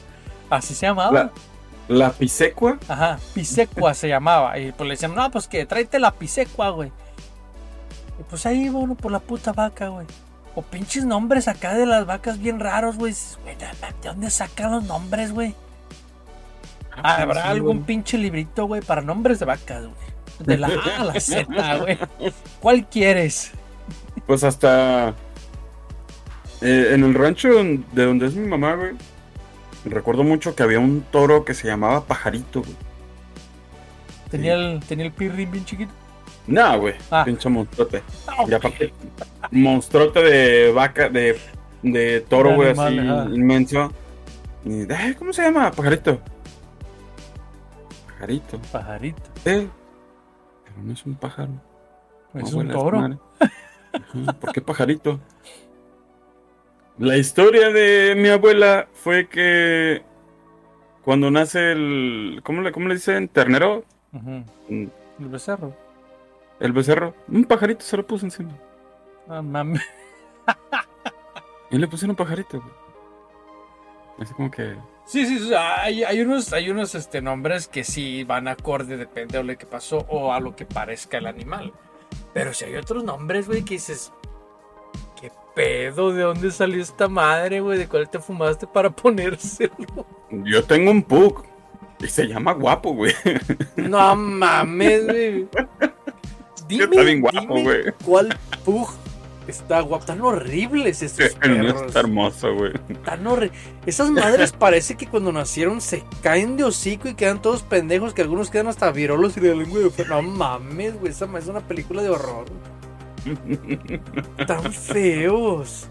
Así se llamaba. La, la pisecua. Ajá, pisecua se llamaba. Y pues le decían, no, pues que tráete la pisecua, güey. Y pues ahí iba uno por la puta vaca, güey. O pinches nombres acá de las vacas bien raros, güey. ¿de de dónde sacan los nombres, güey? ¿Habrá Sí, algún güey. pinche librito, güey, para nombres de vacas, güey? De la A a la Z, güey. ¿Cuál quieres? Pues hasta eh, en el rancho de donde es mi mamá, güey. Recuerdo mucho que había un toro que se llamaba Pajarito, güey. Tenía el, tenía el pirrín bien chiquito. Nah, güey. Ah. Pinche monstruote. Ah, Y aparte, monstruote de vaca, de, de toro, güey, así inmenso. Y, ay, ¿Cómo se llama? Pajarito. Pajarito. Pajarito. Eh. No es un pájaro. Es un toro. ¿Por qué pajarito? La historia de mi abuela fue que cuando nace el. ¿Cómo le, cómo le dicen? ¿Ternero? Mm, El becerro. El becerro. Un pajarito se lo puso encima. Ah, mames. Y le pusieron pajarito, güey. Así como que. Sí, sí, sí, hay, hay unos, hay unos este, nombres que sí van acorde, depende de lo que pasó o a lo que parezca el animal. Pero si hay otros nombres, güey, que dices, ¿qué pedo? ¿De dónde salió esta madre, güey? ¿De cuál te fumaste para ponérselo? Yo tengo un pug. Y se llama guapo, güey. No mames, güey. Dime, Está bien guapo, dime güey. ¿Cuál pug está guapo? Tan horribles estos El mío perros. está hermoso, güey. Tan horri- Esas madres parece que cuando nacieron se caen de hocico y quedan todos pendejos, que algunos quedan hasta virolos y de lengua de. No mames, güey, esa es una película de horror. Tan feos.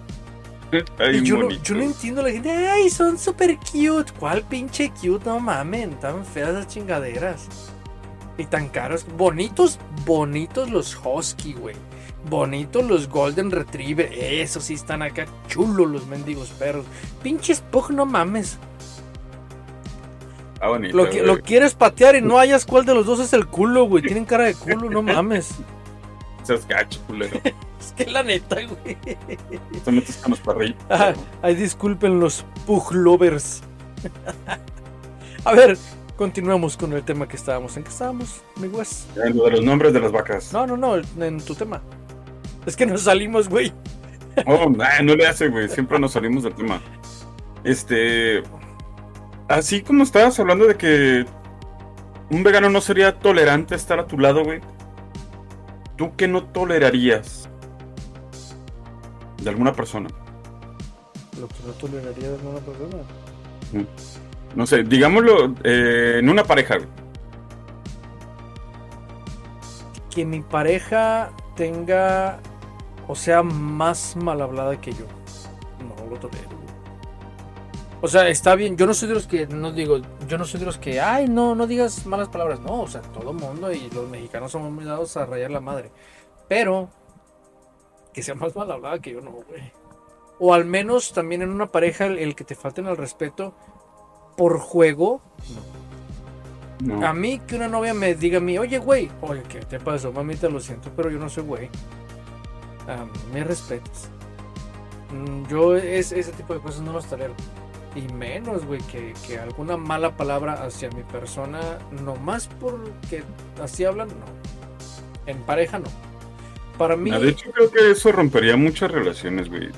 Está Y bien yo no, yo no entiendo a la gente, ay, son super cute. ¿Cuál pinche cute? No mamen, tan feas esas chingaderas. Y tan caros. Bonitos, bonitos los husky, güey. Bonitos los golden retriever. Esos sí están acá chulos los mendigos perros. Pinches pug, no mames. Está bonito. Lo, que, güey. lo quieres patear y no hayas cuál de los dos es el culo, güey. Tienen cara de culo, no mames. Seas gacho, culero. Es que la neta, güey. Te metes con los perritos. Ah, ay, disculpen los pug lovers. A ver, continuamos con el tema que estábamos. ¿En qué estábamos, mi Wes? En lo de los nombres de las vacas. No, no, no, en tu tema. Es que nos salimos, güey. Oh, nah, no le hace, güey. Siempre nos salimos del tema. Este. Así como estabas hablando de que un vegano no sería tolerante a estar a tu lado, güey. ¿Tú qué no tolerarías? de alguna persona. Lo que no toleraría de alguna persona. Mm. No sé, digámoslo eh, en una pareja. güey. Que mi pareja tenga o sea más mal hablada que yo. No lo tolero. O sea, está bien. Yo no soy de los que, no digo, yo no soy de los que, ay, no, no digas malas palabras. No, o sea, todo mundo y los mexicanos somos muy dados a rayar la madre. Pero, que sea más mal hablada que yo, no, güey. O al menos también en una pareja, el, el que te falten al respeto por juego. No. A mí que una novia me diga a mí, oye, güey, oye, ¿qué te pasó, mamita? Lo siento, pero yo no soy güey. Mí me respetas. Mm, Yo es, ese tipo de cosas no las tolero. Y menos, güey, que, que alguna mala palabra hacia mi persona, nomás porque así hablan, no. En pareja, no. Para mí, Ah, De hecho, creo que eso rompería muchas relaciones, güey.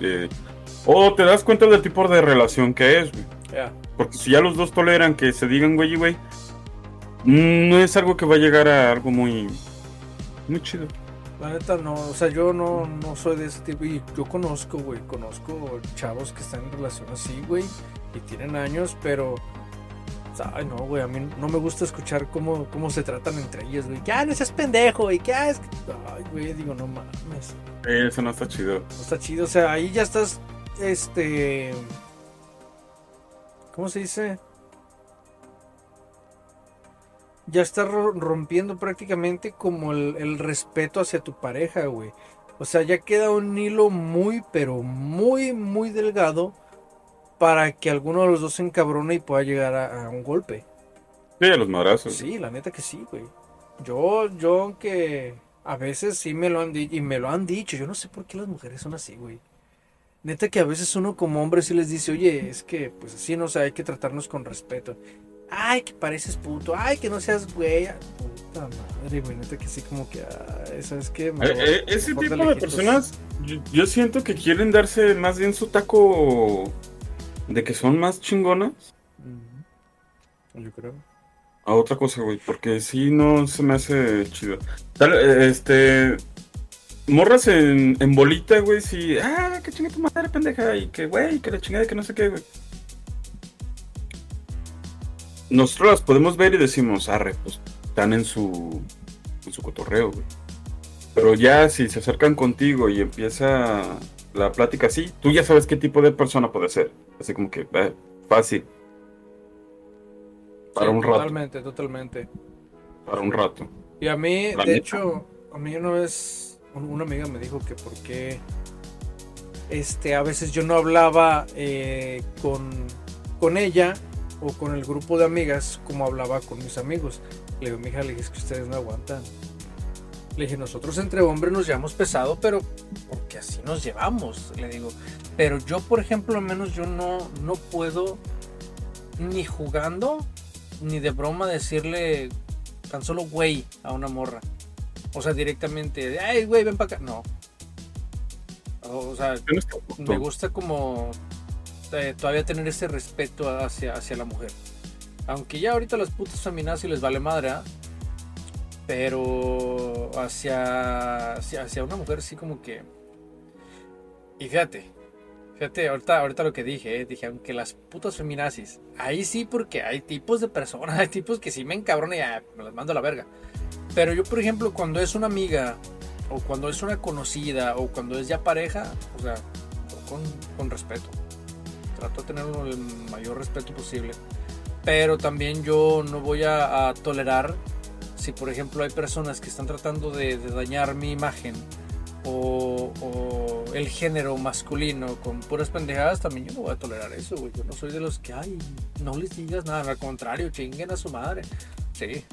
O te das cuenta del tipo de relación que es, güey. ya, Porque si ya los dos toleran que se digan güey güey, mm, no es algo que va a llegar a algo muy, muy chido. La neta no, o sea, yo no, no soy de ese tipo. Y yo conozco, güey, conozco chavos que están en relación así, güey, y tienen años, pero. Ay, no, güey, a mí no me gusta escuchar cómo, cómo se tratan entre ellos, güey. Ya, no seas pendejo, y que, ah, es que... Ay, güey, digo, no mames. Eso no está chido. No está chido, o sea, ahí ya estás, este... ¿Cómo se dice? Ya estás ro- rompiendo prácticamente como el, el respeto hacia tu pareja, güey. O sea, ya queda un hilo muy, pero muy, muy delgado para que alguno de los dos se encabrone y pueda llegar a, a un golpe. Sí, a los madrazos. Sí, la neta que sí, güey. Yo, yo, aunque a veces sí me lo han dicho, y me lo han dicho, yo no sé por qué las mujeres son así, güey. Neta que a veces uno como hombre sí les dice, oye, es que, pues así, no sé, hay que tratarnos con respeto. Ay, que pareces puto, ay, que no seas güey. Puta madre, güey, neta que sí, como que, ay, ¿sabes qué? Me Eh, eh, ese tipo de personas, yo, yo siento que quieren darse más bien su taco de que son más chingonas. Yo creo. a otra cosa, güey, porque sí no se me hace chido. Tal, eh, este. Morras en, en bolita, güey, sí. Ah, que chinga tu madre, pendeja. Y que, güey, que la chingada, que no sé qué, güey. Nosotros las podemos ver y decimos, arre, pues están en su, en su cotorreo, güey. Pero ya si se acercan contigo y empieza la plática así, tú ya sabes qué tipo de persona puede ser. Así como que, eh, fácil. Para Sí, un rato. Totalmente, totalmente. Para un rato. Y a mí, La de hecho, a mí una vez un- una amiga me dijo que por qué este, a veces yo no hablaba eh, con, con ella o con el grupo de amigas como hablaba con mis amigos. Le digo, mija, le dije, es que ustedes no aguantan. Le dije, nosotros entre hombres nos llevamos pesado, pero porque así nos llevamos. Le digo, pero yo, por ejemplo, al menos yo no, no puedo ni jugando ni de broma decirle tan solo güey a una morra. O sea, directamente, ay, güey, ven para acá. No. O sea, me gusta como eh, todavía tener ese respeto hacia, hacia la mujer. Aunque ya ahorita las putas feminazis les vale madre, ¿ah? Pero hacia, hacia, hacia una mujer sí como que... Y fíjate, fíjate, ahorita, ahorita lo que dije, eh, dije, aunque las putas feminazis, ahí sí porque hay tipos de personas, hay tipos que sí me encabronan y ah, me las mando a la verga. Pero yo, por ejemplo, cuando es una amiga, o cuando es una conocida, o cuando es ya pareja, o sea, con, con respeto. Trato de tener el mayor respeto posible. Pero también yo no voy a, tolerar si, por ejemplo, hay personas que están tratando de, de dañar mi imagen o, el género masculino con puras pendejadas, también yo no voy a tolerar eso, güey. Yo no soy de los que, ay, no les digas nada, al contrario, chinguen a su madre. Sí,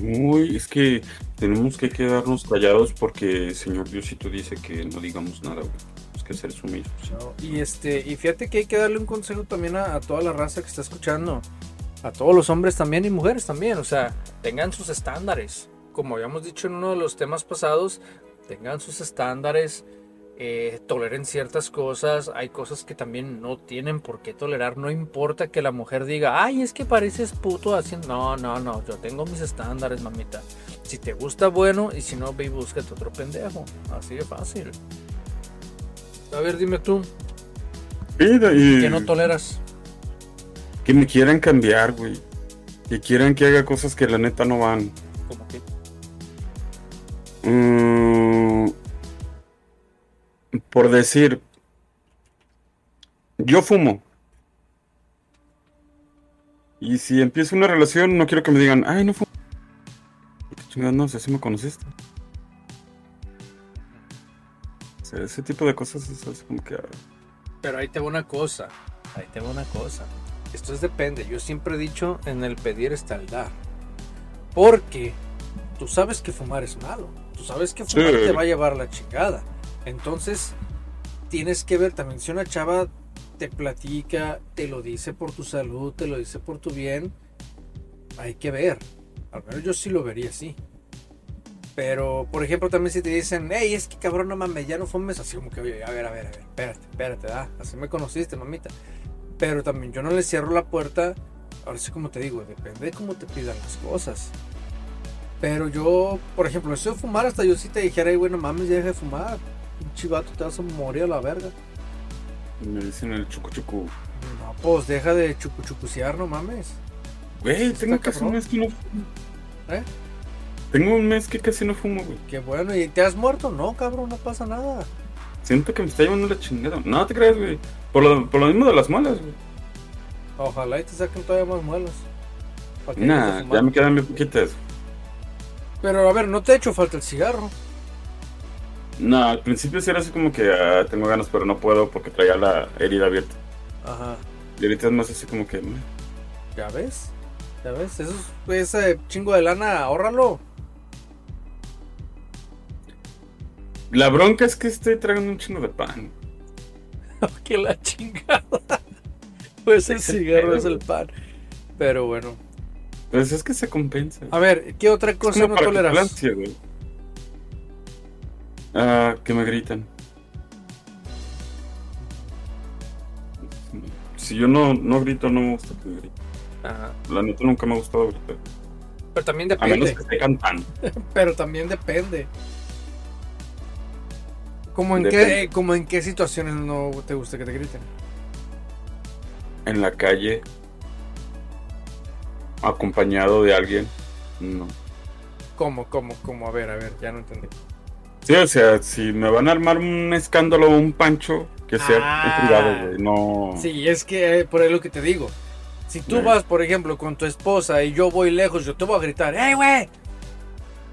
Uy, es que tenemos que quedarnos callados porque Señor Diosito dice que no digamos nada, güey. Que ser sumisos. Y este, y fíjate que hay que darle un consejo también a, a toda la raza que está escuchando. A todos los hombres también y mujeres también. O sea, tengan sus estándares. Como habíamos dicho en uno de los temas pasados, tengan sus estándares. eh, toleren ciertas cosas. Hay cosas que también no tienen por qué tolerar. No importa que la mujer diga, ay, es que pareces puto haciendo. No, no, no. Yo tengo mis estándares, mamita. Si te gusta, bueno. Y si no, ve y búscate otro pendejo. Así de fácil. A ver, dime tú, Sí, de- ¿qué no toleras? que me quieran cambiar, güey. Que quieran que haga cosas que la neta no van. Como que. Mm, por decir, yo fumo. Y si empiezo una relación, no quiero que me digan, ay, no fumo. ¿Qué no? Si así me conociste. Sea, ese tipo de cosas es así como que. ah, Pero ahí te va una cosa, ahí te va una cosa. Esto es depende. Yo siempre he dicho, en el pedir está el dar. Porque tú sabes que fumar es malo. Tú sabes que fumar Sí. te va a llevar la chingada. Entonces, tienes que ver también si una chava te platica, te lo dice por tu salud, te lo dice por tu bien, hay que ver. Al menos yo sí lo vería así. Pero, por ejemplo, también si te dicen, hey, es que cabrón, no mames, ya no fumes así como que, oye, a ver, a ver, a ver, espérate, espérate, ah, así me conociste, mamita. Pero también yo no le cierro la puerta, ahora sí como te digo, depende de cómo te pidan las cosas. Pero yo, por ejemplo, eso de fumar, hasta yo sí te dijera, hey, bueno, mames, ya deja de fumar. Un chivato te vas a morir a la verga. me dicen el chucu chucu. No, pues deja de chucuchucusear, no mames. Güey, tengo casi cabrón. un que no. ¿Eh? Tengo un mes que casi no fumo, güey. Qué bueno, ¿y te has muerto? No, cabrón, no pasa nada. Siento que me está llevando la chingada. No te creas, güey. Por lo, por lo mismo de las malas, güey. Ojalá y te saquen todavía más muelas. ¿Para que dejes de Nah, ya me quedan bien poquitas. Pero a ver, no te ha hecho falta el cigarro. No, al principio sí era así como que ah, tengo ganas, pero no puedo porque traía la herida abierta. Ajá. Y ahorita es más así como que. ¿Ya ves? ¿Ya ves? Eso es, ese chingo de lana, ahórralo. La bronca es que estoy tragando un chingo de pan. que la chingada. Pues el cigarro es el pan. Pero bueno. Pues es que se compensa. A ver, ¿qué otra cosa no toleras? ansia, güey. Ah, que me gritan. Si yo no, no grito, no me gusta que me griten. Ajá. La neta nunca me ha gustado gritar. Pero también A menos depende. que esté cantando. Pero también depende. ¿Cómo en, Depende. qué, como en qué situaciones no te gusta que te griten? En la calle. Acompañado de alguien. No. ¿Cómo, cómo, cómo? A ver, a ver, ya no entendí. Sí, o sea, si me van a armar un escándalo o un pancho, que sea Ah. en privado, güey. No. Sí, es que eh, por ahí lo que te digo. Si tú Sí. vas, por ejemplo, con tu esposa y yo voy lejos, yo te voy a gritar, ¡Ey, güey!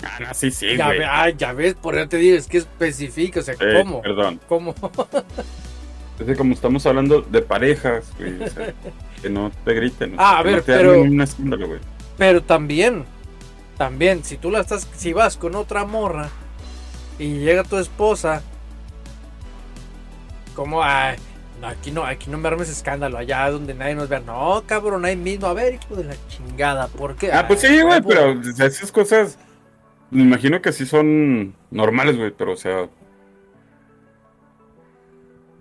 Ah, no, sí, sí, ya, güey. ve- ah, ya ves, por eso te digo, es que especifica, o sea, Eh, ¿cómo? Perdón. ¿Cómo? Es que como estamos hablando de parejas, güey. o sea, que no te griten. Ah, a ver, no te pero- armen un escándalo, güey. Pero también, también, si tú la estás, si vas con otra morra y llega tu esposa, como, ay, no, aquí no, aquí no me armes escándalo, allá donde nadie nos vea. No, cabrón, ahí mismo, a ver, hijo de la chingada, ¿por qué? Ah, pues sí, güey, pero esas cosas. Me imagino que sí son normales, güey, pero o sea.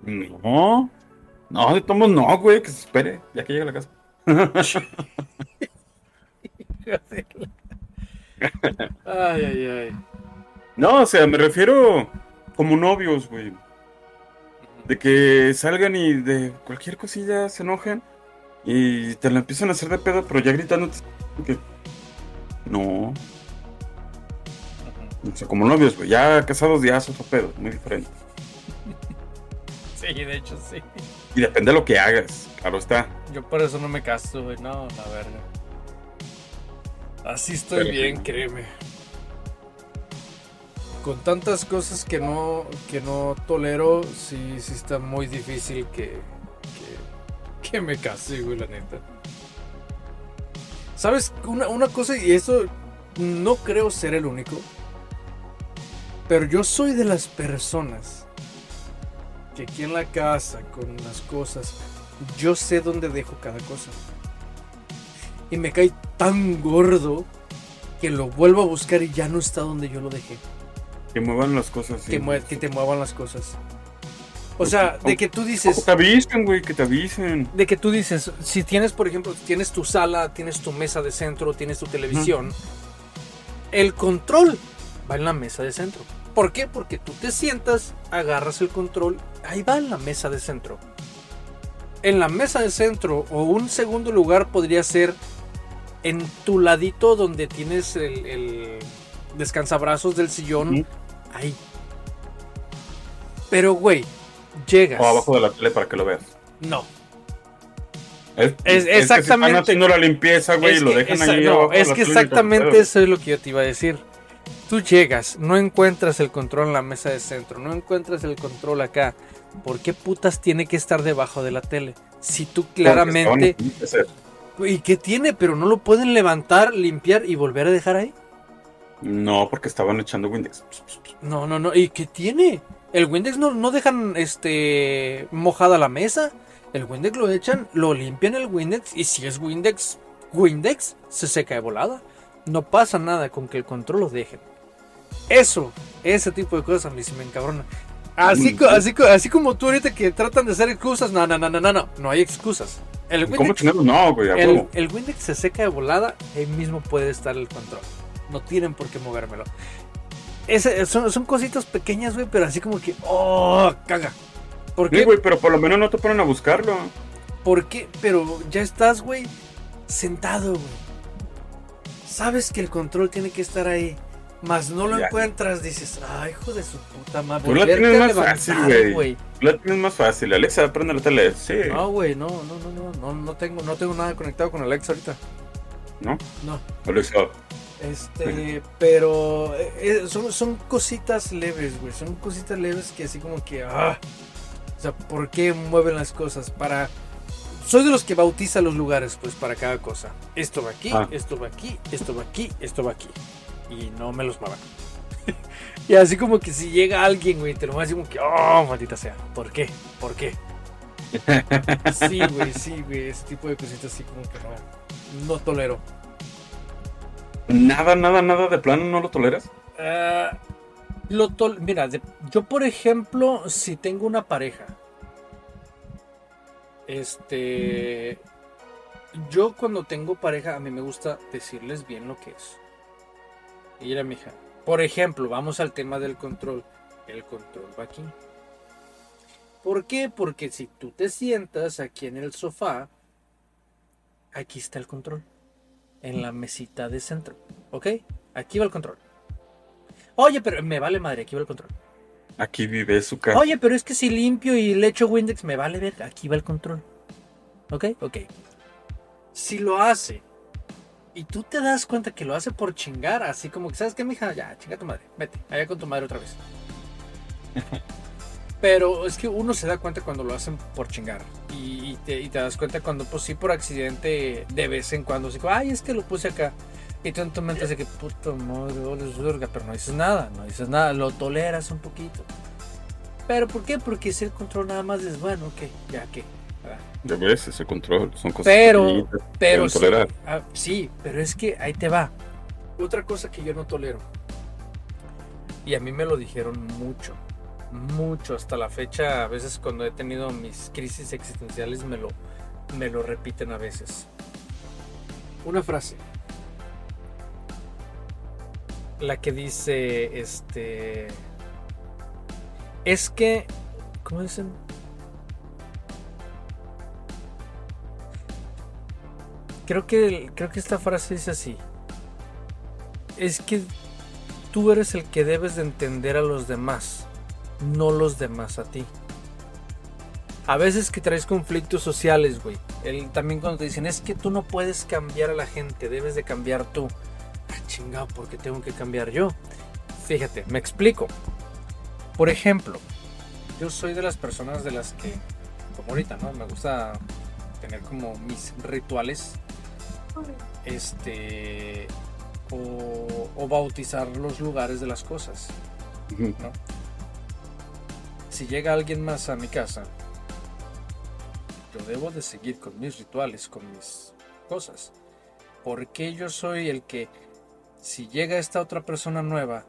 No. No, de todos no, güey, que se espere, ya que llegue a la casa. Ay, ay, ay. No, o sea, me refiero como novios, güey. De que salgan y de cualquier cosilla se enojen y te la empiezan a hacer de pedo, pero ya gritando que no. O sea, como novios, güey. Ya casados ya es otro pedo, muy diferente. Sí, de hecho, sí. Y depende de lo que hagas, claro está. Yo por eso no me caso, güey. No, la verga. Así estoy Pero- bien, créeme. Con tantas cosas que no, que no tolero, sí, sí está muy difícil que, que, que me case, güey, la neta. ¿Sabes? Una, una cosa, y eso no creo ser el único, pero yo soy de las personas que aquí en la casa, con las cosas, yo sé dónde dejo cada cosa. Y me cae tan gordo que lo vuelvo a buscar y ya no está donde yo lo dejé. Que muevan las cosas. sí. Que, mue- que te muevan las cosas. O sea, de que tú Que dices, te avisen, güey, que te avisen. de que tú dices, si tienes, por ejemplo, tienes tu sala, tienes tu mesa de centro, tienes tu televisión, el control va en la mesa de centro. ¿Por qué? Porque tú te sientas, agarras el control ahí va en la mesa de centro. En la mesa de centro o un segundo lugar podría ser en tu ladito donde tienes el, el descansabrazos del sillón. Ahí. Pero, güey, llegas. O abajo de la tele para que lo veas. No. Es, Es- que si están exactamente. haciendo la limpieza, güey, y lo dejan ahí no, abajo es que exactamente eso es lo que yo te iba a decir. Tú llegas, no encuentras el control en la mesa de centro, no encuentras el control acá. ¿Por qué putas tiene que estar debajo de la tele? Si tú claramente... ¿Y qué tiene? Pero no lo pueden levantar, limpiar y volver a dejar ahí. No, porque estaban echando Windex. No, no, no. ¿Y qué tiene? El Windex no, no dejan este mojada la mesa. El Windex lo echan, lo limpian el Windex y si es Windex, Windex se seca de volada. No pasa nada con que el control lo dejen. Eso, ese tipo de cosas a mí sí me encabrona. Así, Mm. así, así como tú ahorita que tratan de hacer excusas, no, no, no, no, no, no, no hay excusas. El ¿Cómo Windex, chingados? No, güey, el, el Windex se seca de volada, ahí mismo puede estar el control. No tienen por qué movérmelo. Ese- son, son cositas pequeñas, güey, pero así como que, oh, caga. ¿Por Sí, güey, pero por lo menos no te ponen a buscarlo. ¿Por qué? Pero ya estás, güey, sentado, güey. Sabes que el control tiene que estar ahí. Mas no lo Ya. encuentras, dices, ay, hijo de su puta madre. Tú la volverte tienes más fácil, güey. La tienes más fácil. Alexa, prende la tele. Sí. No, güey, no, no, no, no, no, no tengo, no tengo nada conectado con Alexa ahorita. ¿No? No. Alexa. Este, pero eh, eh, son, son cositas leves, güey. Son cositas leves que así como que, ah, o sea, ¿por qué mueven las cosas? Para, soy de los que bautiza los lugares, pues, para cada cosa. Esto va aquí, Ah. esto va aquí, esto va aquí, esto va aquí. Y no me los muevan. y así como que si llega alguien, güey, te lo va así como que, oh, maldita sea. ¿Por qué? ¿Por qué? Sí, güey, sí, güey. Ese tipo de cositas así como que no, no tolero. Nada, nada, nada de plano no lo toleras. Ah, lo tol- Mira, de- yo por ejemplo, si tengo una pareja, este, yo cuando tengo pareja, a mí me gusta decirles bien lo que es. Mira, mija, por ejemplo, vamos al tema del control. El control va aquí. ¿Por qué? Porque si tú te sientas aquí en el sofá, aquí está el control. En la mesita de centro. ¿Ok? Aquí va el control. Oye, pero me vale madre, aquí va el control. Aquí vive su casa. Oye, pero es que si limpio y le echo Windex, me vale ver, aquí va el control. ¿Ok? Ok. Si lo hace y tú te das cuenta que lo hace por chingar, así como que, ¿sabes qué, mija? Ya, chinga tu madre, vete, allá con tu madre otra vez. Pero es que uno se da cuenta cuando lo hacen por chingar. Y, y te, y te das cuenta cuando, pues sí, por accidente, de vez en cuando, como, ay, es que lo puse acá. Y tú en tu mente así que, puta madre, ole, verga", pero no dices nada, no dices nada, lo toleras un poquito. ¿Pero por qué? Porque si el control nada más es bueno, ok, ya que. Ya ves, ese control. Son cosas Pero, pero sí, ah, sí, pero es que ahí te va. Otra cosa que yo no tolero. Y a mí me lo dijeron mucho, mucho hasta la fecha. A veces cuando he tenido mis crisis existenciales me lo, me lo repiten a veces. Una frase. La que dice, este... Es que... ¿Cómo dicen? Creo que, creo que esta frase dice así. Es que tú eres el que debes de entender a los demás, no los demás a ti. A veces que traes conflictos sociales, güey. También cuando te dicen, es que tú no puedes cambiar a la gente, debes de cambiar tú. Ah, chingado, ¿por qué tengo que cambiar yo? Fíjate, me explico. Por ejemplo, yo soy de las personas de las que, como ahorita, ¿no? Me gusta tener como mis rituales. Este. O, o bautizar los lugares de las cosas. Ujú. Si llega alguien más a mi casa, yo debo de seguir con mis rituales, con mis cosas. Porque yo soy el que, si llega esta otra persona nueva,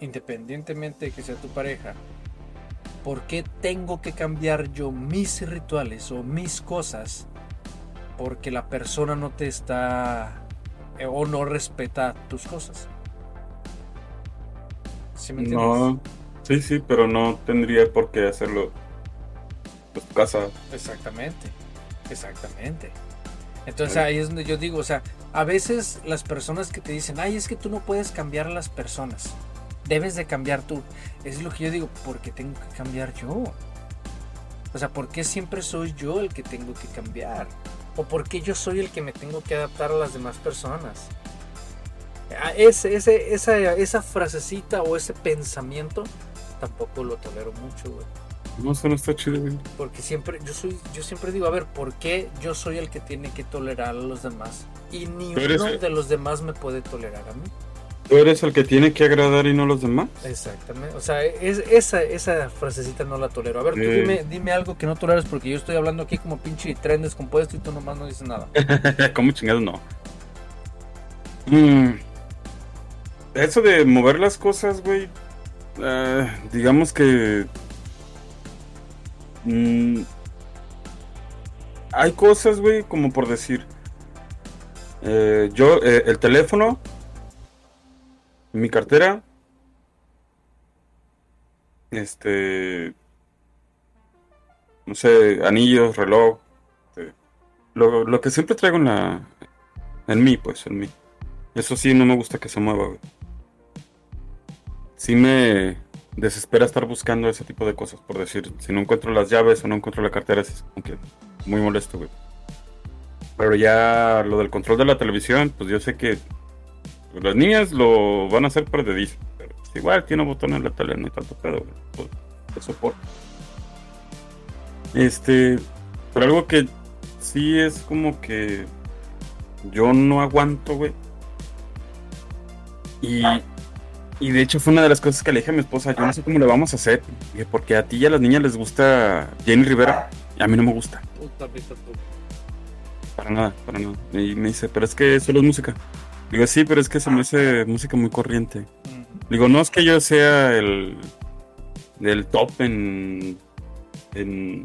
independientemente de que sea tu pareja, ¿por qué tengo que cambiar yo mis rituales o mis cosas? Porque la persona no te está eh, o no respeta tus cosas. ¿Sí me entiendes? No. Sí, sí, pero no tendría por qué hacerlo en tu casa. Exactamente, exactamente. Entonces ahí es donde yo digo, o sea, a veces las personas que te dicen, ay, es que tú no puedes cambiar a las personas, debes de cambiar tú. Es lo que yo digo, porque tengo que cambiar yo. O sea, ¿por qué siempre soy yo el que tengo que cambiar? ¿O por qué yo soy el que me tengo que adaptar a las demás personas? Ah, ese, ese, esa, esa frasecita o ese pensamiento tampoco lo tolero mucho, güey. No, eso no está chido, güey. Porque siempre, yo soy, yo siempre digo, a ver, ¿por qué yo soy el que tiene que tolerar a los demás? Y ni uno de los demás me puede tolerar a mí. Tú eres el que tiene que agradar y no los demás. Exactamente. O sea, es, esa, esa frasecita no la tolero. A ver, tú dime, dime algo que no toleras porque yo estoy hablando aquí como pinche tren descompuesto y tú nomás no dices nada. ¿Cómo chingados no? Mm, Eso de mover las cosas, güey. ah, digamos que. mm, hay cosas, güey, como por decir. eh, yo, eh, el teléfono. Mi cartera. Este. No sé, anillos, reloj. este, lo, que siempre traigo en la. En mí, pues, en mí. Eso sí, no me gusta que se mueva, güey. Sí me desespera estar buscando ese tipo de cosas, por decir, si no encuentro las llaves o no encuentro la cartera, es como que muy molesto, güey. Pero ya lo del control de la televisión, pues yo sé que las niñas lo van a hacer por dedizo, pero pues, igual tiene botón en la tele, no hay tanto pedo, güey. Pues, de soporte. Este, pero algo que sí es como que yo no aguanto, güey. Y, y de hecho fue una de las cosas que le dije a mi esposa, yo no sé cómo le vamos a hacer, Dije, porque a ti y a las niñas les gusta Jenny Rivera, y a mí no me gusta, Puta, puta, puta. para nada, para nada. Y me dice, pero es que solo es música. Digo, sí, pero es que se me hace música muy corriente. Mm. Digo, no es que yo sea el del top en en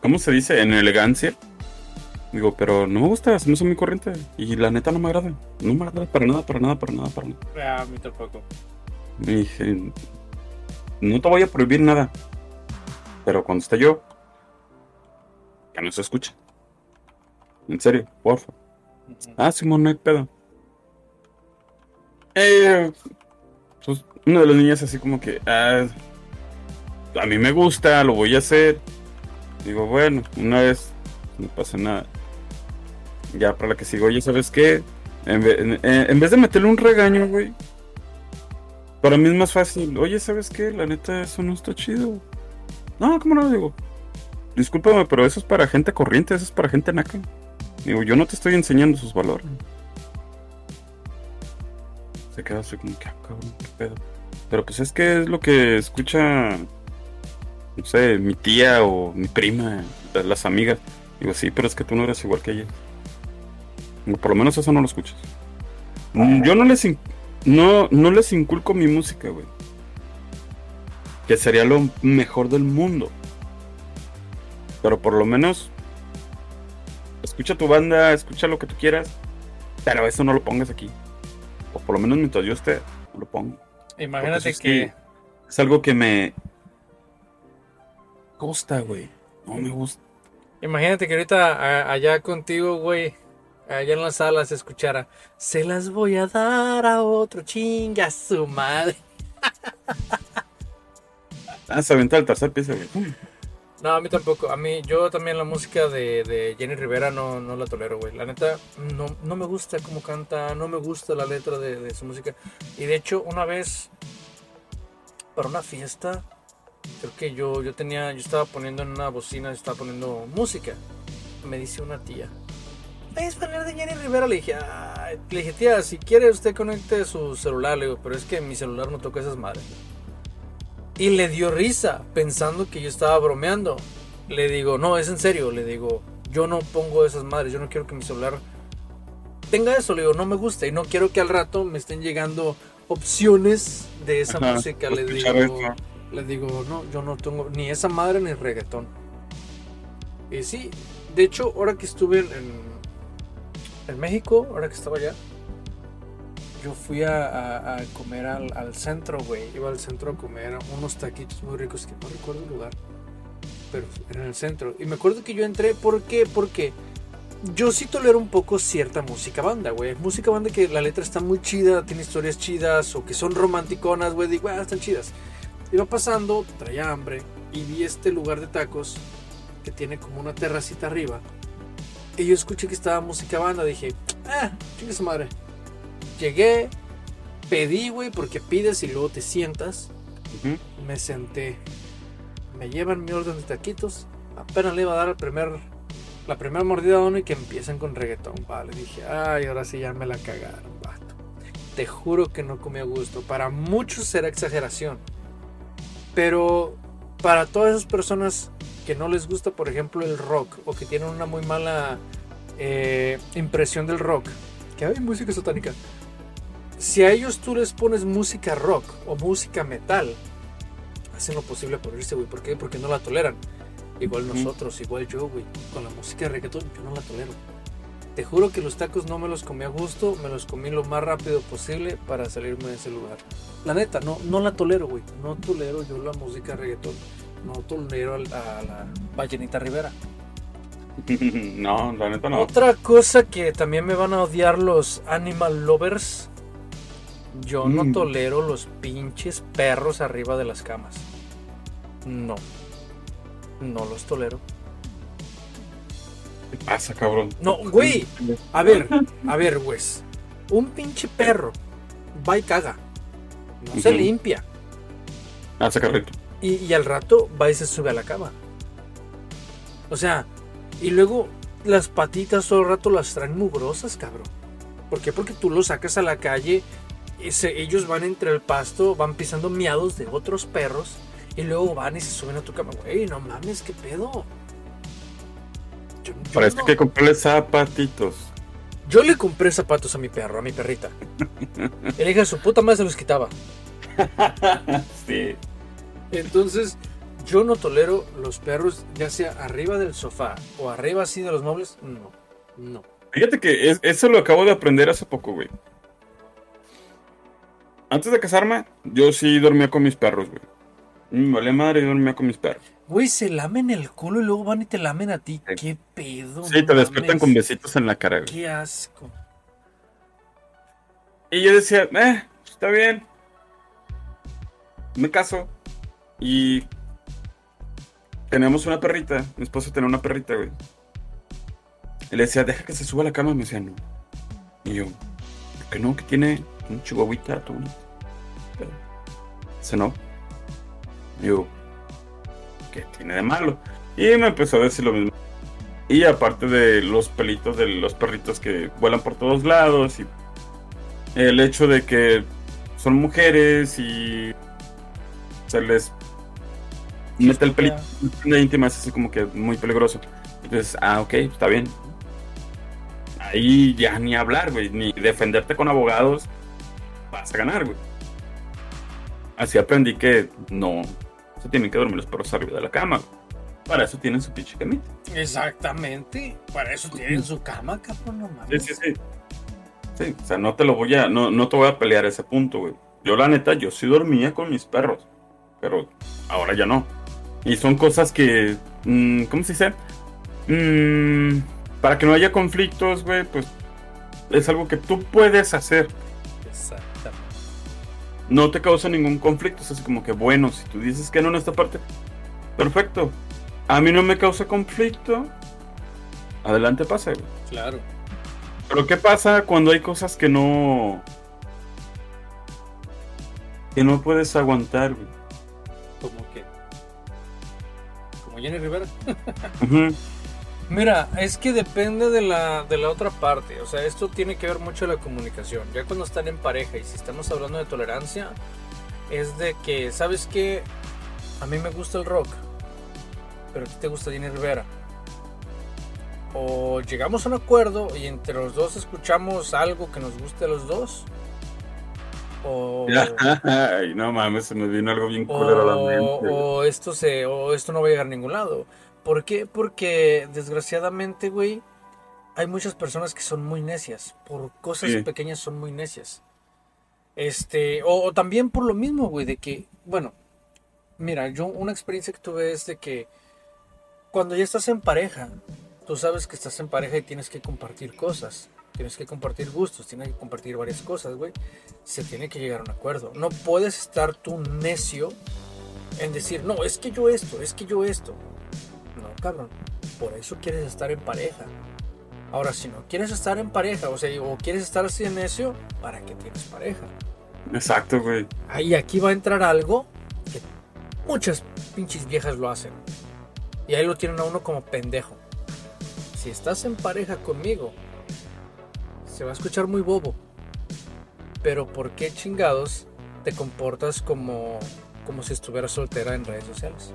¿cómo se dice? En elegancia. Digo, pero no me gusta, se me hace muy corriente y la neta no me agrada. No me agrada para nada, para nada, para nada, para nada. Ah, a mí tampoco. Y dije, no te voy a prohibir nada. Pero cuando esté yo, que no se escuche. En serio. Ujú. Ah, Simón, no hay pedo. Eh, pues una de las niñas así como que, ah, a mí me gusta, lo voy a hacer. Digo, bueno, una vez, no pasa nada. Ya para la que sigo, oye, ¿sabes qué? En- en vez de meterle un regaño, güey, para mí es más fácil. Oye, ¿sabes qué? La neta, eso no está chido. No, ¿cómo no? Digo, discúlpame, pero eso es para gente corriente, eso es para gente naca. Digo, yo no te estoy enseñando sus valores. Se queda así como que, ah, cabrón, qué pedo. Pero pues es que es lo que escucha, no sé, mi tía o mi prima, la- las amigas. Digo, sí, pero es que tú no eres igual que ella. Digo, por lo menos eso no lo escuchas. Mm, Yo no les, no, no les inculco mi música, güey. Que sería lo mejor del mundo. Pero por lo menos escucha tu banda, escucha lo que tú quieras, pero eso no lo pongas aquí. O por lo menos mientras yo esté, lo pongo. Imagínate que. Es algo que me gusta, güey. No me gusta. Imagínate que ahorita a- allá contigo, güey, allá en la sala se escuchara, se las voy a dar a otro chinga su madre. Ah, se aventa el tercer piso, güey. No, a mí tampoco. A mí, yo también la música de, de Jenny Rivera no, no la tolero, güey. La neta, no, no me gusta cómo canta, no me gusta la letra de, su música. Y de hecho, una vez, para una fiesta, creo que yo, yo tenía, yo estaba poniendo en una bocina, estaba poniendo música. Me dice una tía. ¿Puedes poner de Jenny Rivera? Le dije, "Ay", le dije, tía, si quiere usted conecte su celular. Le digo, pero es que mi celular no toca esas madres. Y le dio risa, pensando que yo estaba bromeando. Le digo, no, es en serio. Le digo, yo no pongo esas madres. Yo no quiero que mi celular tenga eso. Le digo, no me gusta. Y no quiero que al rato me estén llegando opciones de esa Ajá, música. Le digo, esto. le digo, no, yo no tengo ni esa madre ni reggaetón. Y sí, de hecho, ahora que estuve en, en, en México, ahora que estaba allá, yo fui a, comer al, al centro, güey. Iba al centro a comer unos taquitos muy ricos que no recuerdo el lugar. Pero era en el centro. Y me acuerdo que yo entré, ¿por qué? Porque yo sí tolero un poco cierta música banda, güey. Música banda que la letra está muy chida, tiene historias chidas o que son romanticonas, güey. Digo, ah, están chidas. Iba pasando, traía hambre y vi este lugar de tacos que tiene como una terracita arriba. Y yo escuché que estaba música banda. Dije, ah, chingue su madre. Llegué, pedí, güey, porque pides y luego te sientas. Me senté. Me llevan mi orden de taquitos. Apenas le iba a dar el primer, la primera mordida a uno y que empiezan con reggaetón. Vale, dije, ay, ahora sí ya me la cagaron, vato. Te juro que no comí a gusto. Para muchos será exageración. Pero para todas esas personas que no les gusta, por ejemplo, el rock o que tienen una muy mala eh, impresión del rock, que hay música satánica. Si a ellos tú les pones música rock o música metal, hacen lo posible por irse, güey. ¿Por qué? Porque no la toleran. Igual nosotros, igual yo, güey. Con la música de reggaetón, yo no la tolero. Te juro que los tacos no me los comí a gusto, me los comí lo más rápido posible para salirme de ese lugar. La neta, no, no la tolero, güey. No tolero yo la música de reggaetón. No tolero a la Vallenita Rivera. no, la neta no. Otra cosa que también me van a odiar los animal lovers. Yo no Mm. tolero los pinches perros arriba de las camas. No. No los tolero. ¿Qué pasa, cabrón? No, güey. A ver, a ver, güey. Un pinche perro va y caga. No se limpia. Hace carrito. Y, y al rato va y se sube a la cama. O sea, y luego las patitas todo el rato las traen mugrosas, cabrón. ¿Por qué? Porque tú los sacas a la calle, se- ellos van entre el pasto, van pisando miados de otros perros, y luego van y se suben a tu cama. Güey, no mames, qué pedo. Yo, yo no- hay que comprarle zapatitos. yo le compré zapatos a mi perro, a mi perrita. El hija de su puta madre se los quitaba. sí. Entonces, yo no tolero los perros, ya sea arriba del sofá o arriba así de los muebles. No, no. Fíjate que es- eso lo acabo de aprender hace poco, güey. Antes de casarme, yo sí dormía con mis perros, güey. Me valía madre y dormía con mis perros. Güey, se lamen el culo y luego van y te lamen a ti. Sí. ¿Qué pedo? Sí, no te despiertan con besitos en la cara, güey. Qué asco. Y yo decía, eh, está bien. Me caso. Y tenemos una perrita. Mi esposo tenía una perrita, güey. Y le decía, deja que se suba a la cama. Y me decía, no. Y yo, ¿por qué no? Que tiene un chihuahuita, todo bonito. Dice, no. Yo, ¿qué tiene de malo? Y me empezó a decir lo mismo. Y aparte de los pelitos de los perritos que vuelan por todos lados y el hecho de que son mujeres y se les mete el pelito la íntima es así como que muy peligroso. Entonces, ah, ok, está bien. Ahí ya ni hablar, güey, ni defenderte con abogados vas a ganar, güey. Así aprendí que no se tienen que dormir los perros arriba de la cama. Para eso tienen su pinche camita. Exactamente. Para eso tienen su cama, cabrón, no Sí, mames. sí, sí. Sí, o sea, no te lo voy a, no, no te voy a pelear ese punto, güey. Yo la neta, yo sí dormía con mis perros, pero ahora ya no. Y son cosas que, mm, ¿cómo se dice? Mm, para que no haya conflictos, güey, pues es algo que tú puedes hacer. Exactamente. No te causa ningún conflicto, es así como que, bueno, si tú dices que no en esta parte, perfecto. A mí no me causa conflicto, adelante pasa. Claro. Pero ¿qué pasa cuando hay cosas que no... que no puedes aguantar, güey? Como que. Como Jenny Rivera. Mira, es que depende de la, de la otra parte. O sea, esto tiene que ver mucho la comunicación. Ya cuando están en pareja y si estamos hablando de tolerancia, es de que, ¿sabes qué? A mí me gusta el rock, pero a ti te gusta Jenny Rivera. O llegamos a un acuerdo y entre los dos escuchamos algo que nos guste a los dos. O, Ay, no mames, se me vino algo bien culero a la mente. o esto se o esto no va a llegar a ningún lado. ¿Por qué? Porque desgraciadamente, güey, hay muchas personas que son muy necias. Por cosas Sí. pequeñas son muy necias. Este, o, o también por lo mismo, güey, de que, bueno, mira, yo una experiencia que tuve es de que cuando ya estás en pareja, tú sabes que estás en pareja y tienes que compartir cosas, tienes que compartir gustos, tienes que compartir varias cosas, güey. Se tiene que llegar a un acuerdo. No puedes estar tú necio en decir, no, es que yo esto, es que yo esto. No, cabrón. Por eso quieres estar en pareja. Ahora, si no quieres estar en pareja, o sea, o quieres estar así de necio, ¿para qué tienes pareja? Exacto, güey. Ahí aquí va a entrar algo que muchas pinches viejas lo hacen. Y ahí lo tienen a uno como pendejo. Si estás en pareja conmigo, se va a escuchar muy bobo. Pero ¿por qué chingados te comportas como, como si estuvieras soltera en redes sociales?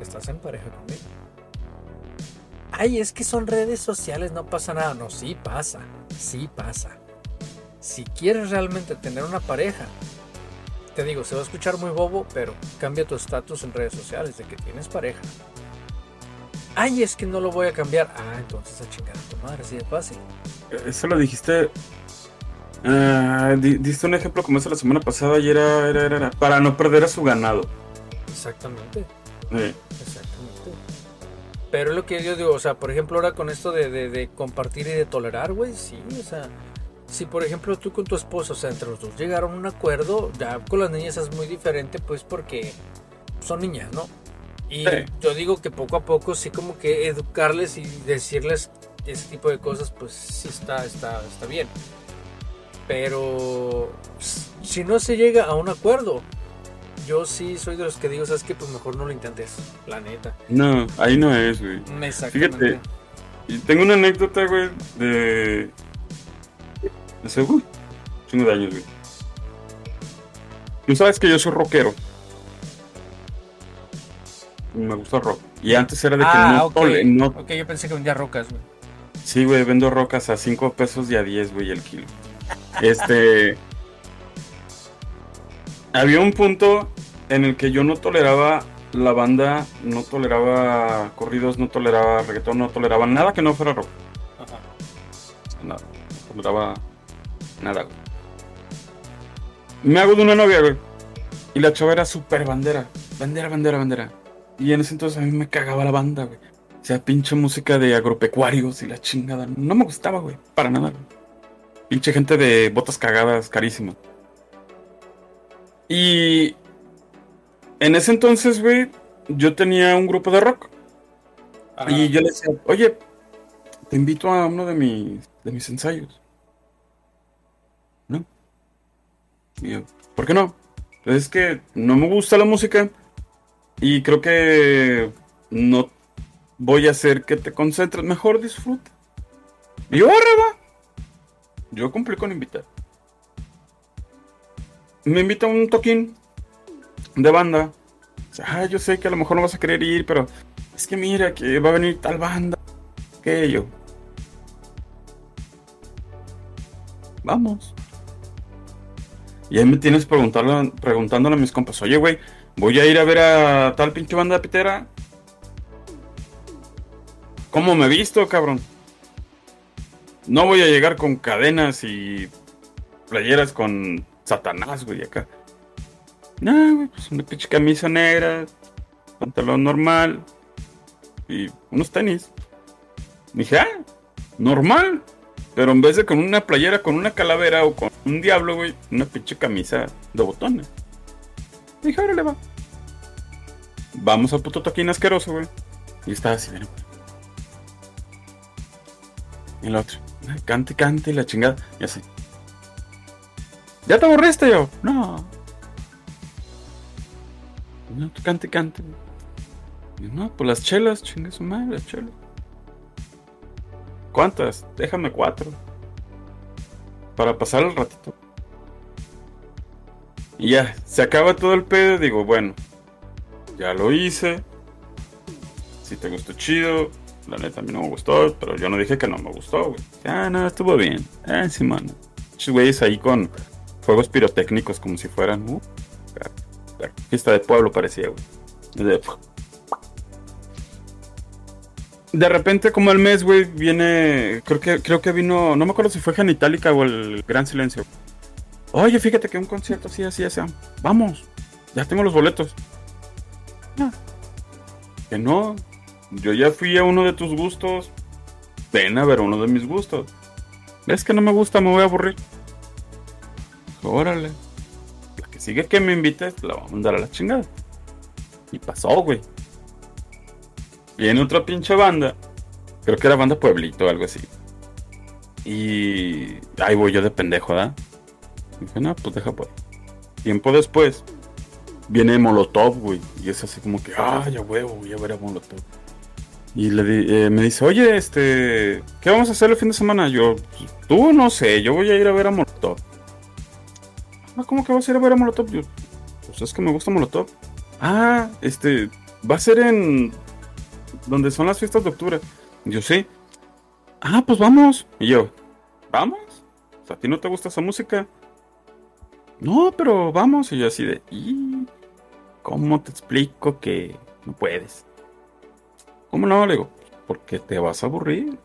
Estás en pareja conmigo. Ay, es que son redes sociales, no pasa nada. No, sí pasa. Sí pasa. Si quieres realmente tener una pareja, te digo, se va a escuchar muy bobo, pero cambia tu estatus en redes sociales de que tienes pareja. Ay, es que no lo voy a cambiar. Ah, entonces a chingar a tu madre, así de fácil. Eso lo dijiste. ah, di- diste un ejemplo como ese la semana pasada y era, era, era, era, para no perder a su ganado. Exactamente. Exactamente. Pero es lo que yo digo, o sea, por ejemplo, ahora con esto de, de- de compartir y de tolerar, güey, sí, o sea, si por ejemplo tú con tu esposo, o sea, entre los dos llegaron a un acuerdo, ya con las niñas es muy diferente, pues porque son niñas, ¿no? Y Sí. yo digo que poco a poco sí como que educarles y decirles ese tipo de cosas, pues sí está, está, está bien. Pero si no se llega a un acuerdo, yo sí soy de los que digo, sabes que pues mejor no lo intentes, la neta. no, ahí no es, güey. Exactamente. Fíjate. Y tengo una anécdota, güey, de. de hace, uy, chingo de años, güey. Tú sabes que yo soy rockero. Me gusta rock. Y antes era de que ah, no, ok. tole- no Ok, yo pensé que vendía rocas, güey. Sí, güey, vendo rocas a 5 pesos y a 10, güey, el kilo. Este. Había un punto en el que yo no toleraba la banda, no toleraba corridos, no toleraba reggaetón, no toleraba nada que no fuera rock. Ajá. Nada, no toleraba nada, güey. Me hago de una novia, güey. Y la chava era súper bandera. Bandera, bandera, bandera. Y en ese entonces a mí me cagaba la banda, güey. O sea, pinche música de agropecuarios y la chingada. No me gustaba, güey. Para nada, güey. Pinche gente de botas cagadas, carísimo. Y en ese entonces, güey, yo tenía un grupo de rock. Ajá. Y yo le decía, oye, te invito a uno de mis, de mis ensayos. ¿No? Y yo, ¿por qué no? Pues es que no me gusta la música y creo que no voy a hacer que te concentres. Mejor disfruta. Y yo, "Arre, va". Yo cumplí con invitar. Me invita un toquín de banda. Dice, Ah, yo sé que a lo mejor no vas a querer ir, pero es que mira que va a venir tal banda. Que yo. Vamos. Y ahí me tienes preguntándole a mis compas, oye, güey, voy a ir a ver a tal pinche banda pitera. ¿Cómo me he visto, cabrón? No voy a llegar con cadenas y playeras con Satanás, güey, acá. No, güey, pues una pinche camisa negra, pantalón normal y unos tenis. Dije, ah, normal. Pero en vez de con una playera, con una calavera o con un diablo, güey, una pinche camisa de botones. Dije, órale, va. Vamos al puto toquín asqueroso, güey. Y estaba así, mira. Y el otro, "Ay, cante, cante, y la chingada. Y así. ¿Ya te aburriste yo? No. No, cante, cante. No, pues las chelas, chingue su madre, las chelas. ¿Cuántas? Déjame cuatro. Para pasar el ratito. Y ya, se acaba todo el pedo. Digo, bueno, ya lo hice. Si te gustó chido. La neta a mí no me gustó, pero yo no dije que no me gustó, güey. Ah, no, estuvo bien. Ah, sí, mano. Muchos güeyes ahí con fuegos pirotécnicos como si fueran. Uh, fiesta de pueblo parecía, güey. De, repente, como al mes, güey, viene. Creo que, creo que vino. No me acuerdo si fue Genitalica o el Gran Silencio. Oye, fíjate que un concierto así, así, así. Vamos, ya tengo los boletos. No. Que no. Yo ya fui a uno de tus gustos. Ven a ver uno de mis gustos. ¿Ves que no me gusta? Me voy a aburrir. Órale. La que sigue que me invites, la voy a mandar a la chingada. Y pasó, güey. Viene otra pinche banda. Creo que era banda Pueblito o algo así. Y ahí voy yo de pendejo, ¿verdad? Dije, no, pues deja pues. Tiempo después, viene Molotov, güey. Y es así como que, ah, ya huevo, voy a ver a Molotov. Y le eh, me dice, oye, este, ¿qué vamos a hacer el fin de semana? Yo, tú no sé, yo voy a ir a ver a Molotov. Ah, ¿cómo que vas a ir a ver a Molotov? Yo, pues es que me gusta Molotov. Ah, este, va a ser en donde son las fiestas de octubre. Yo sí. Ah, pues vamos. Y yo, ¿vamos? ¿A ti no te gusta esa música? No, pero vamos. Y yo así de, ¿y cómo te explico que no puedes? ¿Cómo no? Le digo, porque te vas a aburrir.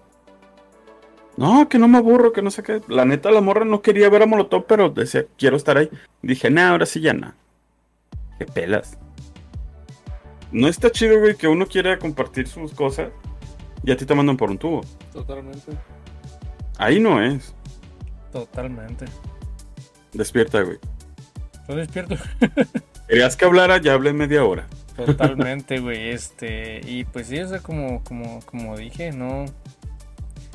No, que no me aburro, que no sé qué. La neta, la morra no quería ver a Molotov, pero decía, quiero estar ahí. Dije, nah, ahora sí ya no. Qué pelas. No está chido, güey, que uno quiera compartir sus cosas y a ti te mandan por un tubo. Totalmente. Ahí no es. Totalmente. Despierta, güey. Estoy despierto. Querías que hablara, ya hablé media hora. Totalmente, güey. Este, y pues sí, o sea, como, como, como dije, no.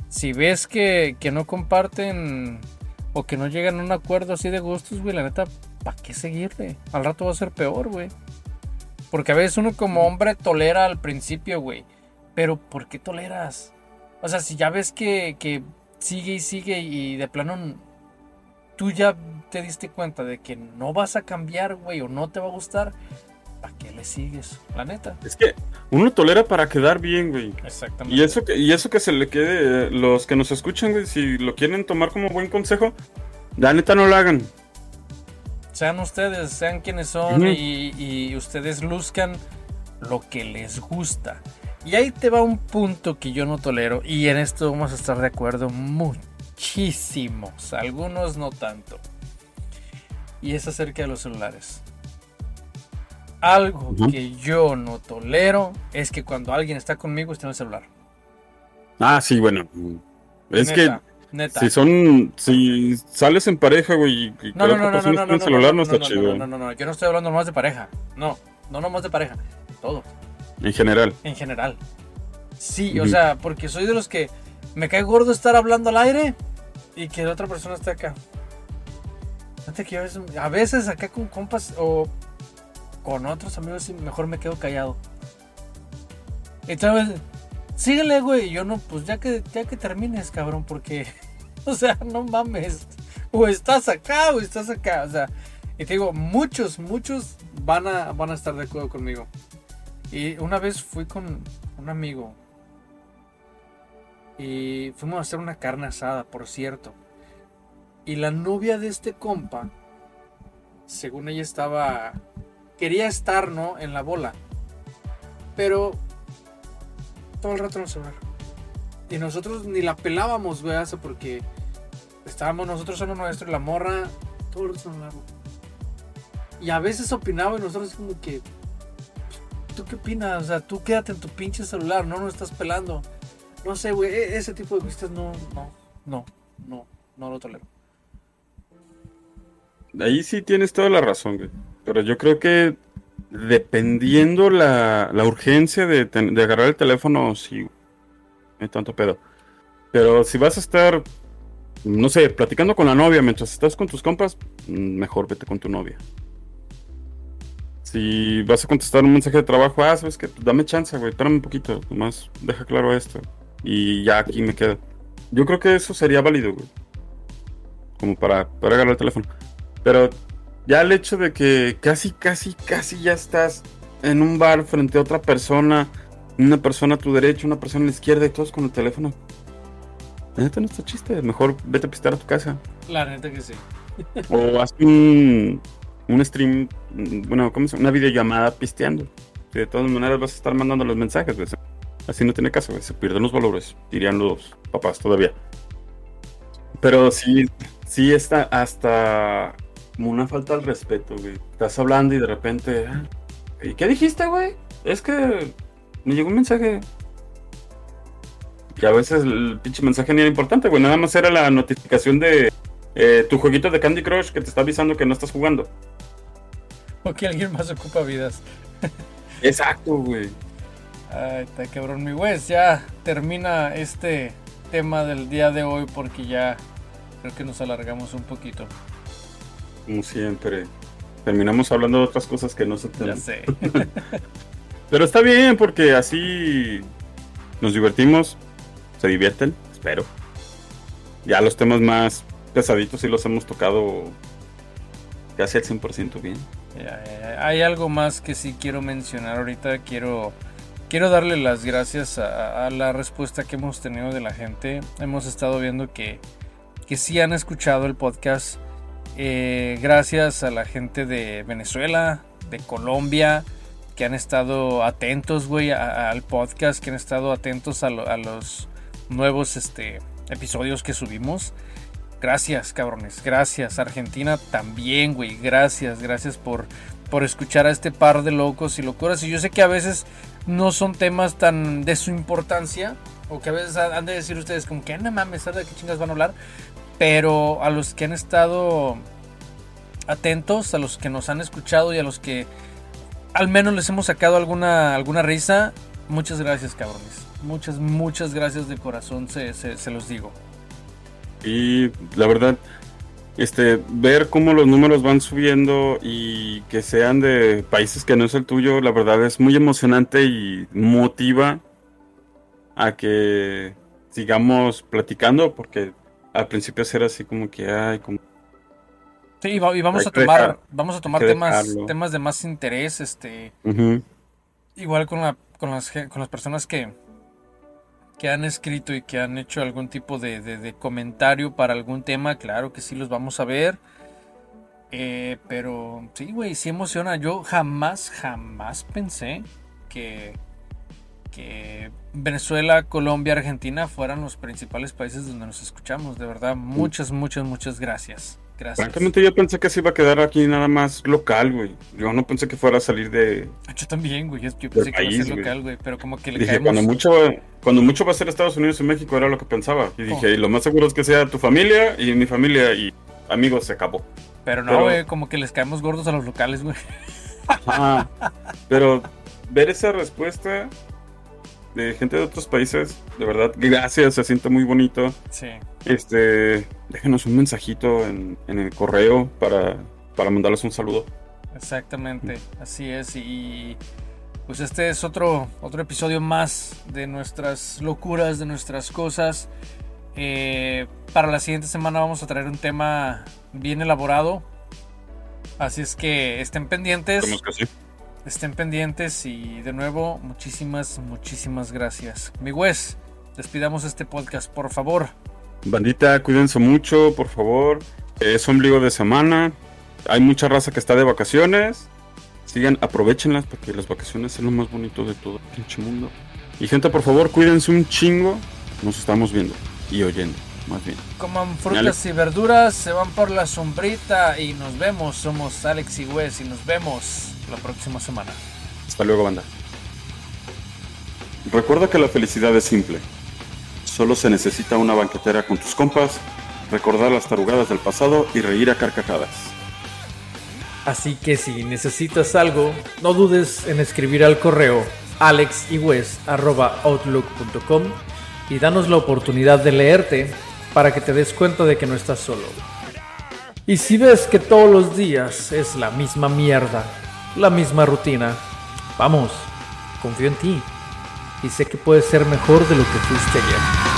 Si ves que, que no comparten o que no llegan a un acuerdo así de gustos, güey, la neta, ¿para qué seguirle? Al rato va a ser peor, güey. Porque a veces uno como hombre tolera al principio, güey. Pero ¿por qué toleras? O sea, si ya ves que, que sigue y sigue y de plano tú ya te diste cuenta de que no vas a cambiar, güey, o no te va a gustar, ¿para qué le sigues? La neta. Es que uno tolera para quedar bien, güey. Exactamente. Y eso que, y eso que se le quede, los que nos escuchan, güey, si lo quieren tomar como buen consejo, la neta no lo hagan. Sean ustedes, sean quienes son y ustedes luzcan lo que les gusta. Y ahí te va un punto que yo no tolero y en esto vamos a estar de acuerdo muchísimos, algunos no tanto. Y es acerca de los celulares. Algo Ujú. que yo no tolero es que cuando alguien está conmigo esté en el celular. Ah, sí, bueno. Es que Neta, neta. si son, si sales en pareja, güey, y No, no, no, no, no, no, celular, no, no, está no, chido. No, no, no, yo no estoy hablando nomás de pareja. No, no nomás de pareja. Todo, En general. en general. Sí, o Ujú. sea, porque soy de los que me cae gordo estar hablando al aire y que la otra persona esté acá. Fíjate que yo a veces, a veces acá con compas o con otros amigos mejor me quedo callado. Vez, síguele, güey. Yo no, pues ya que, ya que termines, cabrón, porque, o sea, no mames. O estás acá o estás acá. O sea, y te digo, muchos, muchos van a, van a estar de acuerdo conmigo. Y una vez fui con un amigo. Y fuimos a hacer una carne asada, por cierto. Y la novia de este compa, según ella estaba, quería estar, ¿no? En la bola. Pero todo el rato en el celular. Y nosotros ni la pelábamos, güey, eso porque estábamos nosotros en nuestro y la morra, todo el rato en el celular. Y a veces opinaba y nosotros como que, ¿tú qué opinas? O sea, tú quédate en tu pinche celular, no nos estás pelando. No sé, güey, e- ese tipo de cosas no, no, no, no, no lo tolero. Ahí sí tienes toda la razón, güey. Pero yo creo que dependiendo la, la urgencia de, de agarrar el teléfono, sí, hay tanto pedo. Pero si vas a estar, no sé, platicando con la novia mientras estás con tus compas, mm, mejor vete con tu novia. Si vas a contestar un mensaje de trabajo, ah, sabes que dame chance, güey, espérame un poquito, nomás deja claro esto. Y ya aquí me quedo. Yo creo que eso sería válido, güey. Como para, para agarrar el teléfono. Pero ya el hecho de que casi, casi, casi ya estás en un bar frente a otra persona, una persona a tu derecha, una persona a la izquierda y todos con el teléfono. La neta no está chiste, mejor vete a pistear a tu casa. La neta que sí. O haz un, un stream, bueno, ¿cómo se llama? Una videollamada pisteando. Que de todas maneras vas a estar mandando los mensajes, güey. Así no tiene caso, güey. Se pierden los valores, dirían los papás todavía. Pero sí, sí está hasta como una falta al respeto, güey. Estás hablando y de repente, ah, ¿y qué dijiste, güey? Es que me llegó un mensaje. Y a veces el pinche mensaje ni era importante, güey. Nada más era la notificación de eh, tu jueguito de Candy Crush que te está avisando que no estás jugando. O que alguien más ocupa vidas. Exacto, güey. Ay, está cabrón, mi güey. Ya termina este tema del día de hoy porque ya creo que nos alargamos un poquito. Como siempre. Terminamos hablando de otras cosas que no se Ya sé. Pero está bien porque así nos divertimos, se divierten, espero. Ya los temas más pesaditos sí los hemos tocado casi al 100% bien. Hay algo más que sí quiero mencionar ahorita. Quiero, quiero darle las gracias a, a la respuesta que hemos tenido de la gente. Hemos estado viendo que, que sí han escuchado el podcast. Eh, gracias a la gente de Venezuela, de Colombia, que han estado atentos, güey, al podcast, que han estado atentos a, lo- a los nuevos este, episodios que subimos. Gracias, cabrones. Gracias. Argentina también, güey. Gracias, gracias por, por escuchar a este par de locos y locuras. Y yo sé que a veces no son temas tan de su importancia. O que a veces han de decir ustedes como que "Ah, no mames, ¿sabes de qué chingas van a hablar? Pero a los que han estado atentos, a los que nos han escuchado y a los que al menos les hemos sacado alguna, alguna risa, muchas gracias, cabrones. Muchas, muchas gracias de corazón, se, se- se los digo. Y la verdad, este, ver cómo los números van subiendo y que sean de países que no es el tuyo, la verdad es muy emocionante y motiva a que sigamos platicando, porque al principio era así como que, ay, como Sí, y va- y vamos a tomar, dejar- vamos a tomar temas, dejarlo. temas de más interés, este, igual con, la, con, las, con las personas que, que han escrito y que han hecho algún tipo de, de- de comentario para algún tema, claro que sí los vamos a ver. Eh, pero sí, güey, sí emociona. Yo jamás, jamás pensé que, que Venezuela, Colombia, Argentina fueran los principales países donde nos escuchamos. De verdad, muchas, muchas, muchas gracias. Gracias. Francamente yo pensé que se iba a quedar aquí nada más local, güey. Yo no pensé que fuera a salir de... Yo también, güey. Yo yo pensé que iba a ser local, güey. Pero como que le Dije, caemos. cuando mucho, cuando mucho va a ser Estados Unidos y México, era lo que pensaba. Y dije, Oh. y lo más seguro es que sea tu familia y mi familia y amigos, se acabó. Pero no, pero- güey. Como que les caemos gordos a los locales, güey. Ajá. Pero ver esa respuesta de gente de otros países, de verdad, gracias, se siente muy bonito. Sí. Este, déjenos un mensajito en, en el correo para, para mandarles un saludo. Exactamente, así es. Y pues este es otro, otro episodio más de nuestras locuras, de nuestras cosas. Eh, para la siguiente semana vamos a traer un tema bien elaborado. Así es que estén pendientes, que sí. Estén pendientes y de nuevo muchísimas, muchísimas gracias. Mi Wes, despidamos este podcast, por favor. Bandita, cuídense mucho, por favor. Es ombligo de semana. Hay mucha raza que está de vacaciones. Sigan, aprovechenlas porque las vacaciones es lo más bonito de todo el pinche mundo. Y gente, por favor, cuídense un chingo. Nos estamos viendo y oyendo, más bien. Coman frutas y verduras, se van por la sombrita y nos vemos. Somos Alex y Wes y nos vemos la próxima semana. Hasta luego, banda. Recuerda que la felicidad es simple. Solo se necesita una banquetera con tus compas, recordar las tarugadas del pasado y reír a carcajadas. Así que si necesitas algo, no dudes en escribir al correo alexywes.outlook.com y danos la oportunidad de leerte para que te des cuenta de que no estás solo. Y si ves que todos los días es la misma mierda, la misma rutina, vamos, confío en ti y sé que puedes ser mejor de lo que fuiste ayer.